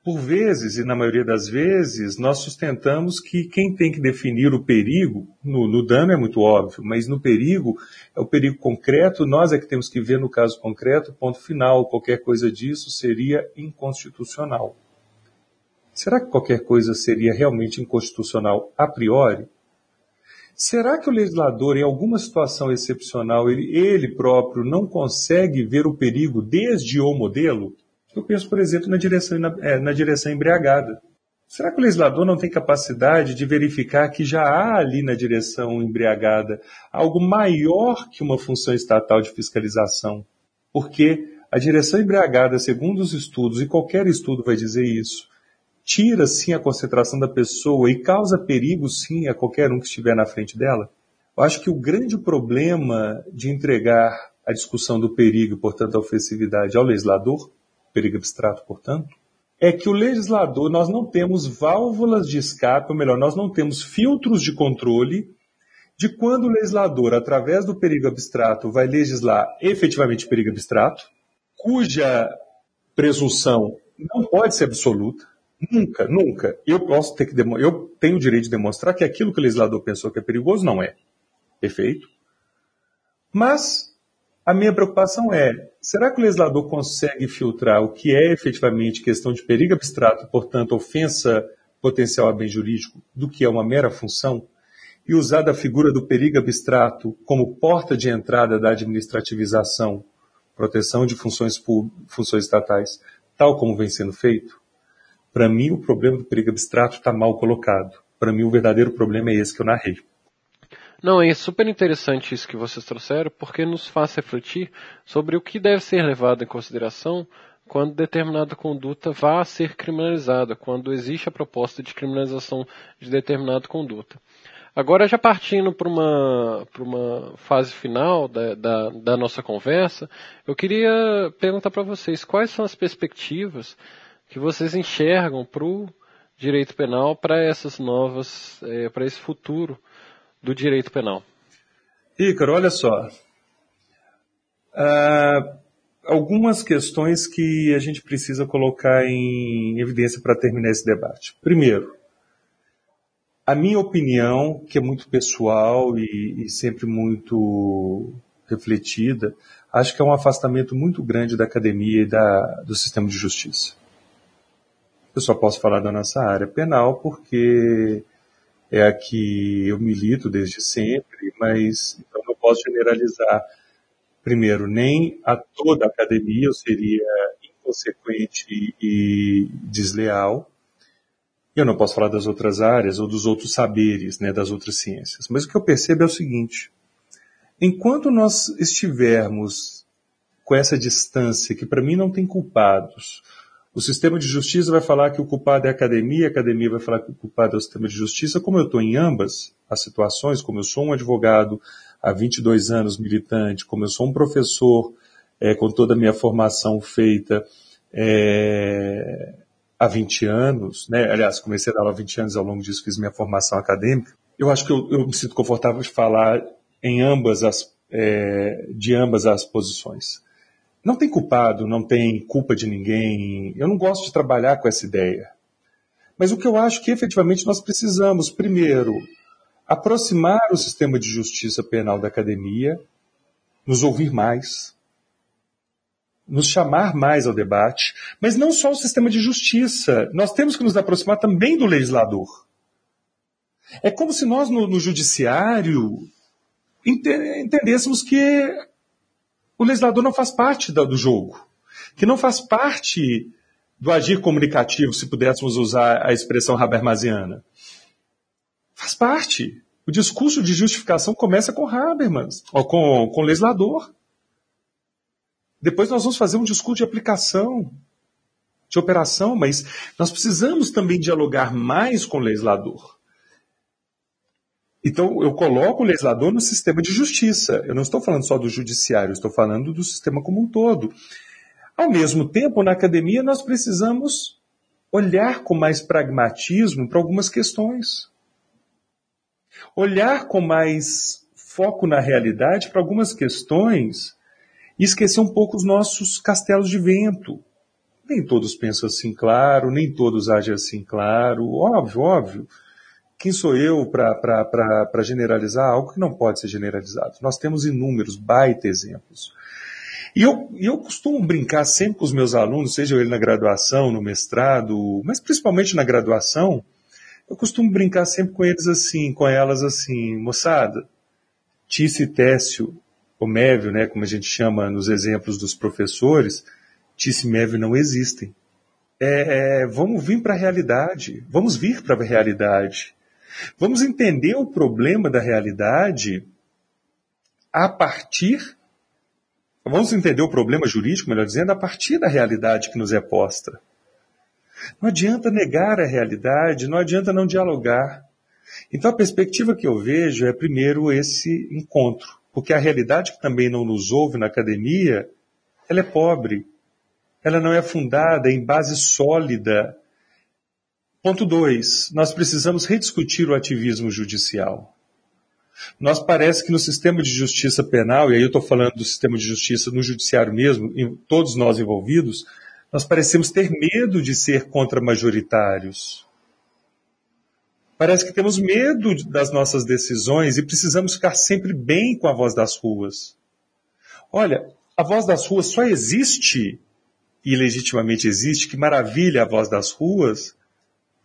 Por vezes, e na maioria das vezes, nós sustentamos que quem tem que definir o perigo, no, no, dano é muito óbvio, mas no perigo, é o perigo concreto, nós é que temos que ver no caso concreto, ponto final, qualquer coisa disso seria inconstitucional. Será que qualquer coisa seria realmente inconstitucional a priori? Será que o legislador, em alguma situação excepcional, ele, ele próprio não consegue ver o perigo desde o modelo? Eu penso, por exemplo, na direção, na, é, na direção embriagada. Será que o legislador não tem capacidade de verificar que já há ali na direção embriagada algo maior que uma função estatal de fiscalização? Porque a direção embriagada, segundo os estudos, e qualquer estudo vai dizer isso, tira sim a concentração da pessoa e causa perigo sim a qualquer um que estiver na frente dela? Eu acho que o grande problema de entregar a discussão do perigo, portanto a ofensividade, ao legislador, perigo abstrato, portanto, é que o legislador, nós não temos válvulas de escape, ou melhor, nós não temos filtros de controle de quando o legislador, através do perigo abstrato, vai legislar efetivamente perigo abstrato, cuja presunção não pode ser absoluta, Nunca, nunca. Eu posso ter que eu tenho o direito de demonstrar que aquilo que o legislador pensou que é perigoso não é. Perfeito? Mas a minha preocupação é, será que o legislador consegue filtrar o que é efetivamente questão de perigo abstrato, portanto, ofensa potencial a bem jurídico, do que é uma mera função, e usar da figura do perigo abstrato como porta de entrada da administrativização, proteção de funções, funções estatais, tal como vem sendo feito? Para mim, o problema do perigo abstrato está mal colocado. Para mim, o verdadeiro problema é esse que eu narrei. Não, é super interessante isso que vocês trouxeram, porque nos faz refletir sobre o que deve ser levado em consideração quando determinada conduta vá a ser criminalizada, quando existe a proposta de criminalização de determinada conduta. Agora, já partindo para uma, uma fase final da, da, da nossa conversa, eu queria perguntar para vocês quais são as perspectivas que vocês enxergam para o direito penal para essas novas, é, para esse futuro do direito penal? Ícaro, olha só. Uh, algumas questões que a gente precisa colocar em evidência para terminar esse debate. Primeiro, a minha opinião, que é muito pessoal e, e sempre muito refletida, acho que é um afastamento muito grande da academia e da, do sistema de justiça. Eu só posso falar da nossa área penal porque é a que eu milito desde sempre, mas então não posso generalizar. Primeiro, nem a toda a academia eu seria inconsequente e desleal. Eu não posso falar das outras áreas ou dos outros saberes, né, das outras ciências. Mas o que eu percebo é o seguinte: enquanto nós estivermos com essa distância, que para mim não tem culpados, o sistema de justiça vai falar que o culpado é a academia, a academia vai falar que o culpado é o sistema de justiça. Como eu estou em ambas as situações, como eu sou um advogado há 22 anos militante, como eu sou um professor é, com toda a minha formação feita é, há 20 anos, né? aliás, comecei a dar aula há 20 anos, ao longo disso fiz minha formação acadêmica, eu acho que eu, eu me sinto confortável de falar em ambas as, é, de ambas as posições. Não tem culpado, não tem culpa de ninguém. Eu não gosto de trabalhar com essa ideia. Mas o que eu acho que efetivamente nós precisamos, primeiro, aproximar o sistema de justiça penal da academia, nos ouvir mais, nos chamar mais ao debate, mas não só o sistema de justiça. Nós temos que nos aproximar também do legislador. É como se nós, no, no judiciário, entendêssemos que o legislador não faz parte do jogo, que não faz parte do agir comunicativo, se pudéssemos usar a expressão Habermasiana. Faz parte. O discurso de justificação começa com Habermas, ou com, com o legislador. Depois nós vamos fazer um discurso de aplicação, de operação, mas nós precisamos também dialogar mais com o legislador. Então, eu coloco o legislador no sistema de justiça. Eu não estou falando só do judiciário, estou falando do sistema como um todo. Ao mesmo tempo, na academia, nós precisamos olhar com mais pragmatismo para algumas questões. Olhar com mais foco na realidade para algumas questões e esquecer um pouco os nossos castelos de vento. Nem todos pensam assim, claro, nem todos agem assim, claro, óbvio, óbvio. Quem sou eu para generalizar algo que não pode ser generalizado? Nós temos inúmeros baita exemplos. E eu, eu costumo brincar sempre com os meus alunos, seja ele na graduação, no mestrado, mas principalmente na graduação, eu costumo brincar sempre com eles assim, com elas assim, moçada, Tice Técio, o Mévio, né, como a gente chama nos exemplos dos professores, Tice e Mévio não existem. É, é, vamos vir para a realidade, vamos vir para a realidade. Vamos entender o problema da realidade a partir. Vamos entender o problema jurídico, melhor dizendo, a partir da realidade que nos é posta. Não adianta negar a realidade, não adianta não dialogar. Então a perspectiva que eu vejo é primeiro esse encontro, porque a realidade que também não nos ouve na academia, ela é pobre. Ela não é fundada em base sólida Ponto 2. Nós precisamos rediscutir o ativismo judicial. Nós parece que no sistema de justiça penal, e aí eu estou falando do sistema de justiça no judiciário mesmo, todos nós envolvidos, nós parecemos ter medo de ser contra-majoritários. Parece que temos medo das nossas decisões e precisamos ficar sempre bem com a voz das ruas. Olha, a voz das ruas só existe, e legitimamente existe, que maravilha a voz das ruas,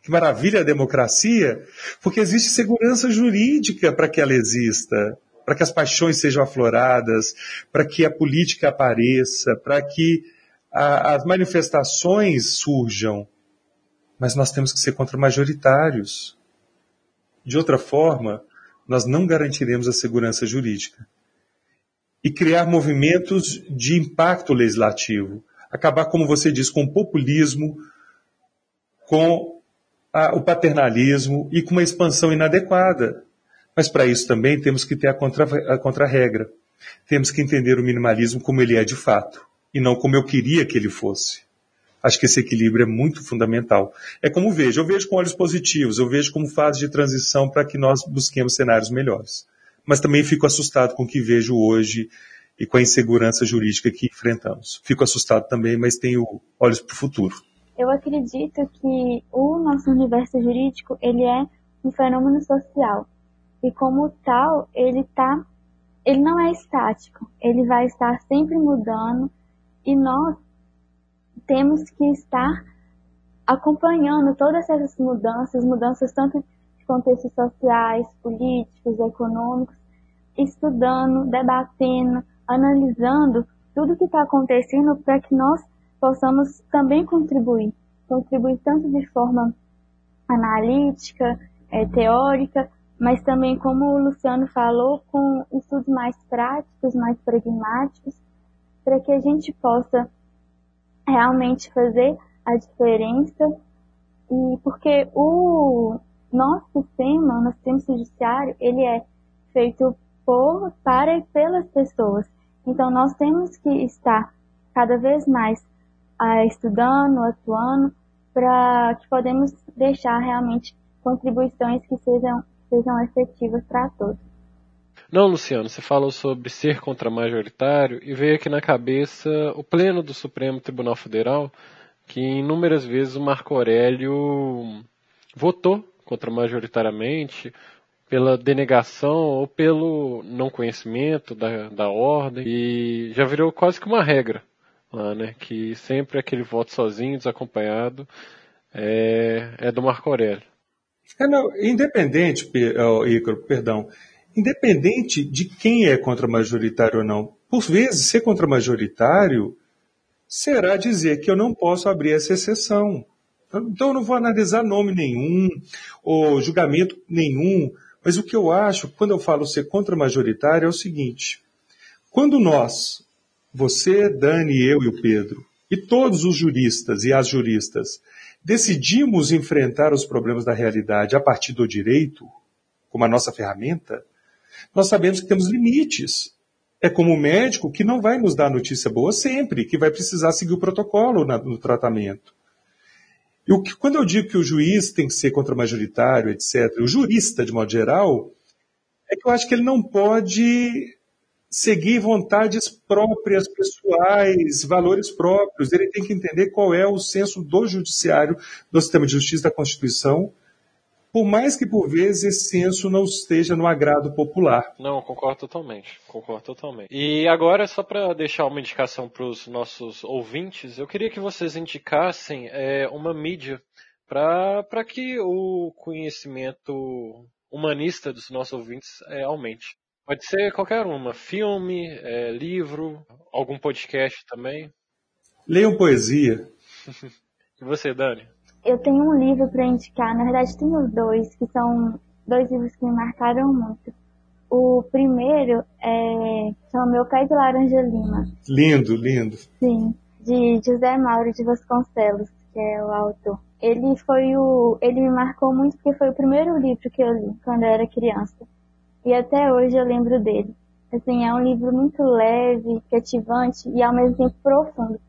que maravilha a democracia, porque existe segurança jurídica para que ela exista, para que as paixões sejam afloradas, para que a política apareça, para que a, as manifestações surjam. Mas nós temos que ser contra-majoritários. De outra forma, nós não garantiremos a segurança jurídica. E criar movimentos de impacto legislativo. Acabar, como você diz, com o populismo, com a, o paternalismo e com uma expansão inadequada. Mas para isso também temos que ter a, contra, a contra-regra. Temos que entender o minimalismo como ele é de fato, e não como eu queria que ele fosse. Acho que esse equilíbrio é muito fundamental. É como vejo, eu vejo com olhos positivos, eu vejo como fase de transição para que nós busquemos cenários melhores. Mas também fico assustado com o que vejo hoje e com a insegurança jurídica que enfrentamos. Fico assustado também, mas tenho olhos para o futuro eu acredito que o nosso universo jurídico ele é um fenômeno social. E como tal, ele tá, ele não é estático, ele vai estar sempre mudando e nós temos que estar acompanhando todas essas mudanças, mudanças tanto de contextos sociais, políticos, econômicos, estudando, debatendo, analisando tudo que está acontecendo para que nós possamos também contribuir. Contribuir tanto de forma analítica, é, teórica, mas também, como o Luciano falou, com estudos mais práticos, mais pragmáticos, para que a gente possa realmente fazer a diferença. E porque o nosso sistema, o nosso sistema judiciário, ele é feito por, para e pelas pessoas. Então, nós temos que estar cada vez mais estudando, atuando, para que podemos deixar realmente contribuições que sejam, sejam efetivas para todos. Não, Luciano, você falou sobre ser contra-majoritário e veio aqui na cabeça o pleno do Supremo Tribunal Federal, que inúmeras vezes o Marco Aurélio votou contra-majoritariamente pela denegação ou pelo não conhecimento da, da ordem e já virou quase que uma regra lá, né? Que sempre aquele voto sozinho, desacompanhado, é, é do Marco Aurélio. É, não, independente, Ícaro, perdão, independente de quem é contra-majoritário ou não. Por vezes, ser contra-majoritário será dizer que eu não posso abrir essa exceção. Então, eu não vou analisar nome nenhum, ou julgamento nenhum, mas o que eu acho, quando eu falo ser contra-majoritário, é o seguinte: quando nós, você, Dani, eu e o Pedro, e todos os juristas e as juristas, decidimos enfrentar os problemas da realidade a partir do direito, como a nossa ferramenta, nós sabemos que temos limites. É como o médico que não vai nos dar notícia boa sempre, que vai precisar seguir o protocolo no tratamento. E que, quando eu digo que o juiz tem que ser contra-majoritário, etc., o jurista, de modo geral, é que eu acho que ele não pode seguir vontades próprias, pessoais, valores próprios. Ele tem que entender qual é o senso do judiciário, do sistema de justiça da Constituição, por mais que por vezes esse senso não esteja no agrado popular. Não, concordo totalmente, concordo totalmente. E agora, só para deixar uma indicação para os nossos ouvintes, eu queria que vocês indicassem é, uma mídia para que o conhecimento humanista dos nossos ouvintes é, aumente. Pode ser qualquer uma, filme, é, livro, algum podcast também. Leiam poesia. e você, Dani? Eu tenho um livro para indicar, na verdade tenho dois, que são dois livros que me marcaram muito. O primeiro é chama Meu Pé de Laranja Lima. Lindo, lindo. Sim, de José Mauro de Vasconcelos, que é o autor. Ele foi o, ele me marcou muito porque foi o primeiro livro que eu li quando eu era criança. E até hoje eu lembro dele. Assim, é um livro muito leve, cativante e ao mesmo tempo profundo,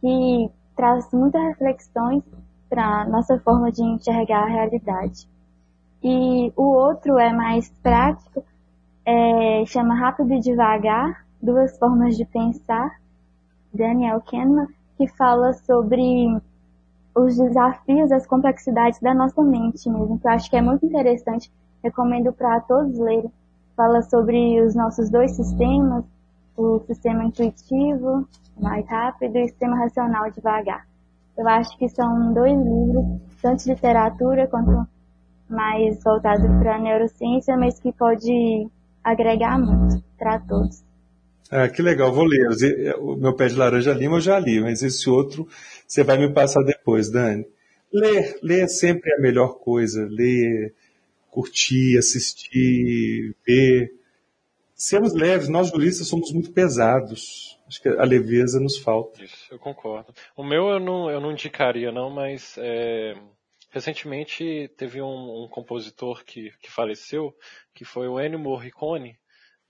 que traz muitas reflexões para nossa forma de enxergar a realidade. E o outro é mais prático, é, chama Rápido e Devagar, Duas Formas de Pensar, Daniel Kahneman, que fala sobre os desafios, as complexidades da nossa mente mesmo, que eu acho que é muito interessante, recomendo para todos lerem. Fala sobre os nossos dois sistemas, o sistema intuitivo, mais rápido, e o sistema racional, devagar. Eu acho que são dois livros, tanto de literatura quanto mais voltado para a neurociência, mas que pode agregar muito para todos. Ah, que legal, vou ler. O meu pé de laranja lima eu já li, mas esse outro você vai me passar depois, Dani. Ler, ler é sempre a melhor coisa. Ler, curtir, assistir, ver. Sermos leves, nós juristas somos muito pesados. Acho que a leveza nos falta. Isso, eu concordo. O meu eu não, eu não indicaria, não, mas é, recentemente teve um, um, compositor que, que faleceu, que foi o Ennio Morricone,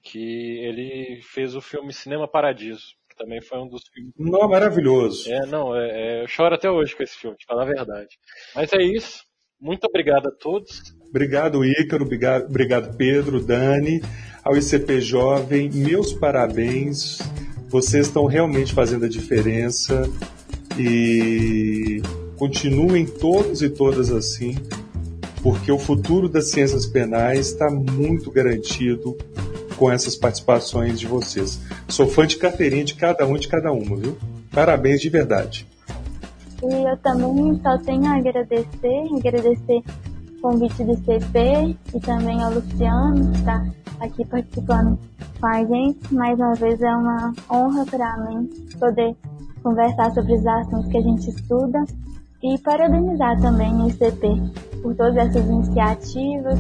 que ele fez o filme Cinema Paradiso, que também foi um dos filmes. Não, maravilhoso. É, não, é, é, eu choro até hoje com esse filme, de falar a verdade. Mas é isso. Muito obrigado a todos. Obrigado, Ícaro. Obrigado, Pedro, Dani, ao ICP Jovem. Meus parabéns vocês estão realmente fazendo a diferença e continuem todos e todas assim, porque o futuro das ciências penais está muito garantido com essas participações de vocês. Sou fã de carteirinha de cada um de cada uma, viu? Parabéns de verdade. E eu também só tenho a agradecer, agradecer o convite do CP e também ao Luciano, que está aqui participando com a gente. Mais uma vez é uma honra para mim poder conversar sobre os assuntos que a gente estuda e parabenizar também o ICP por todas essas iniciativas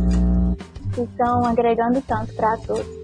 que estão agregando tanto para todos.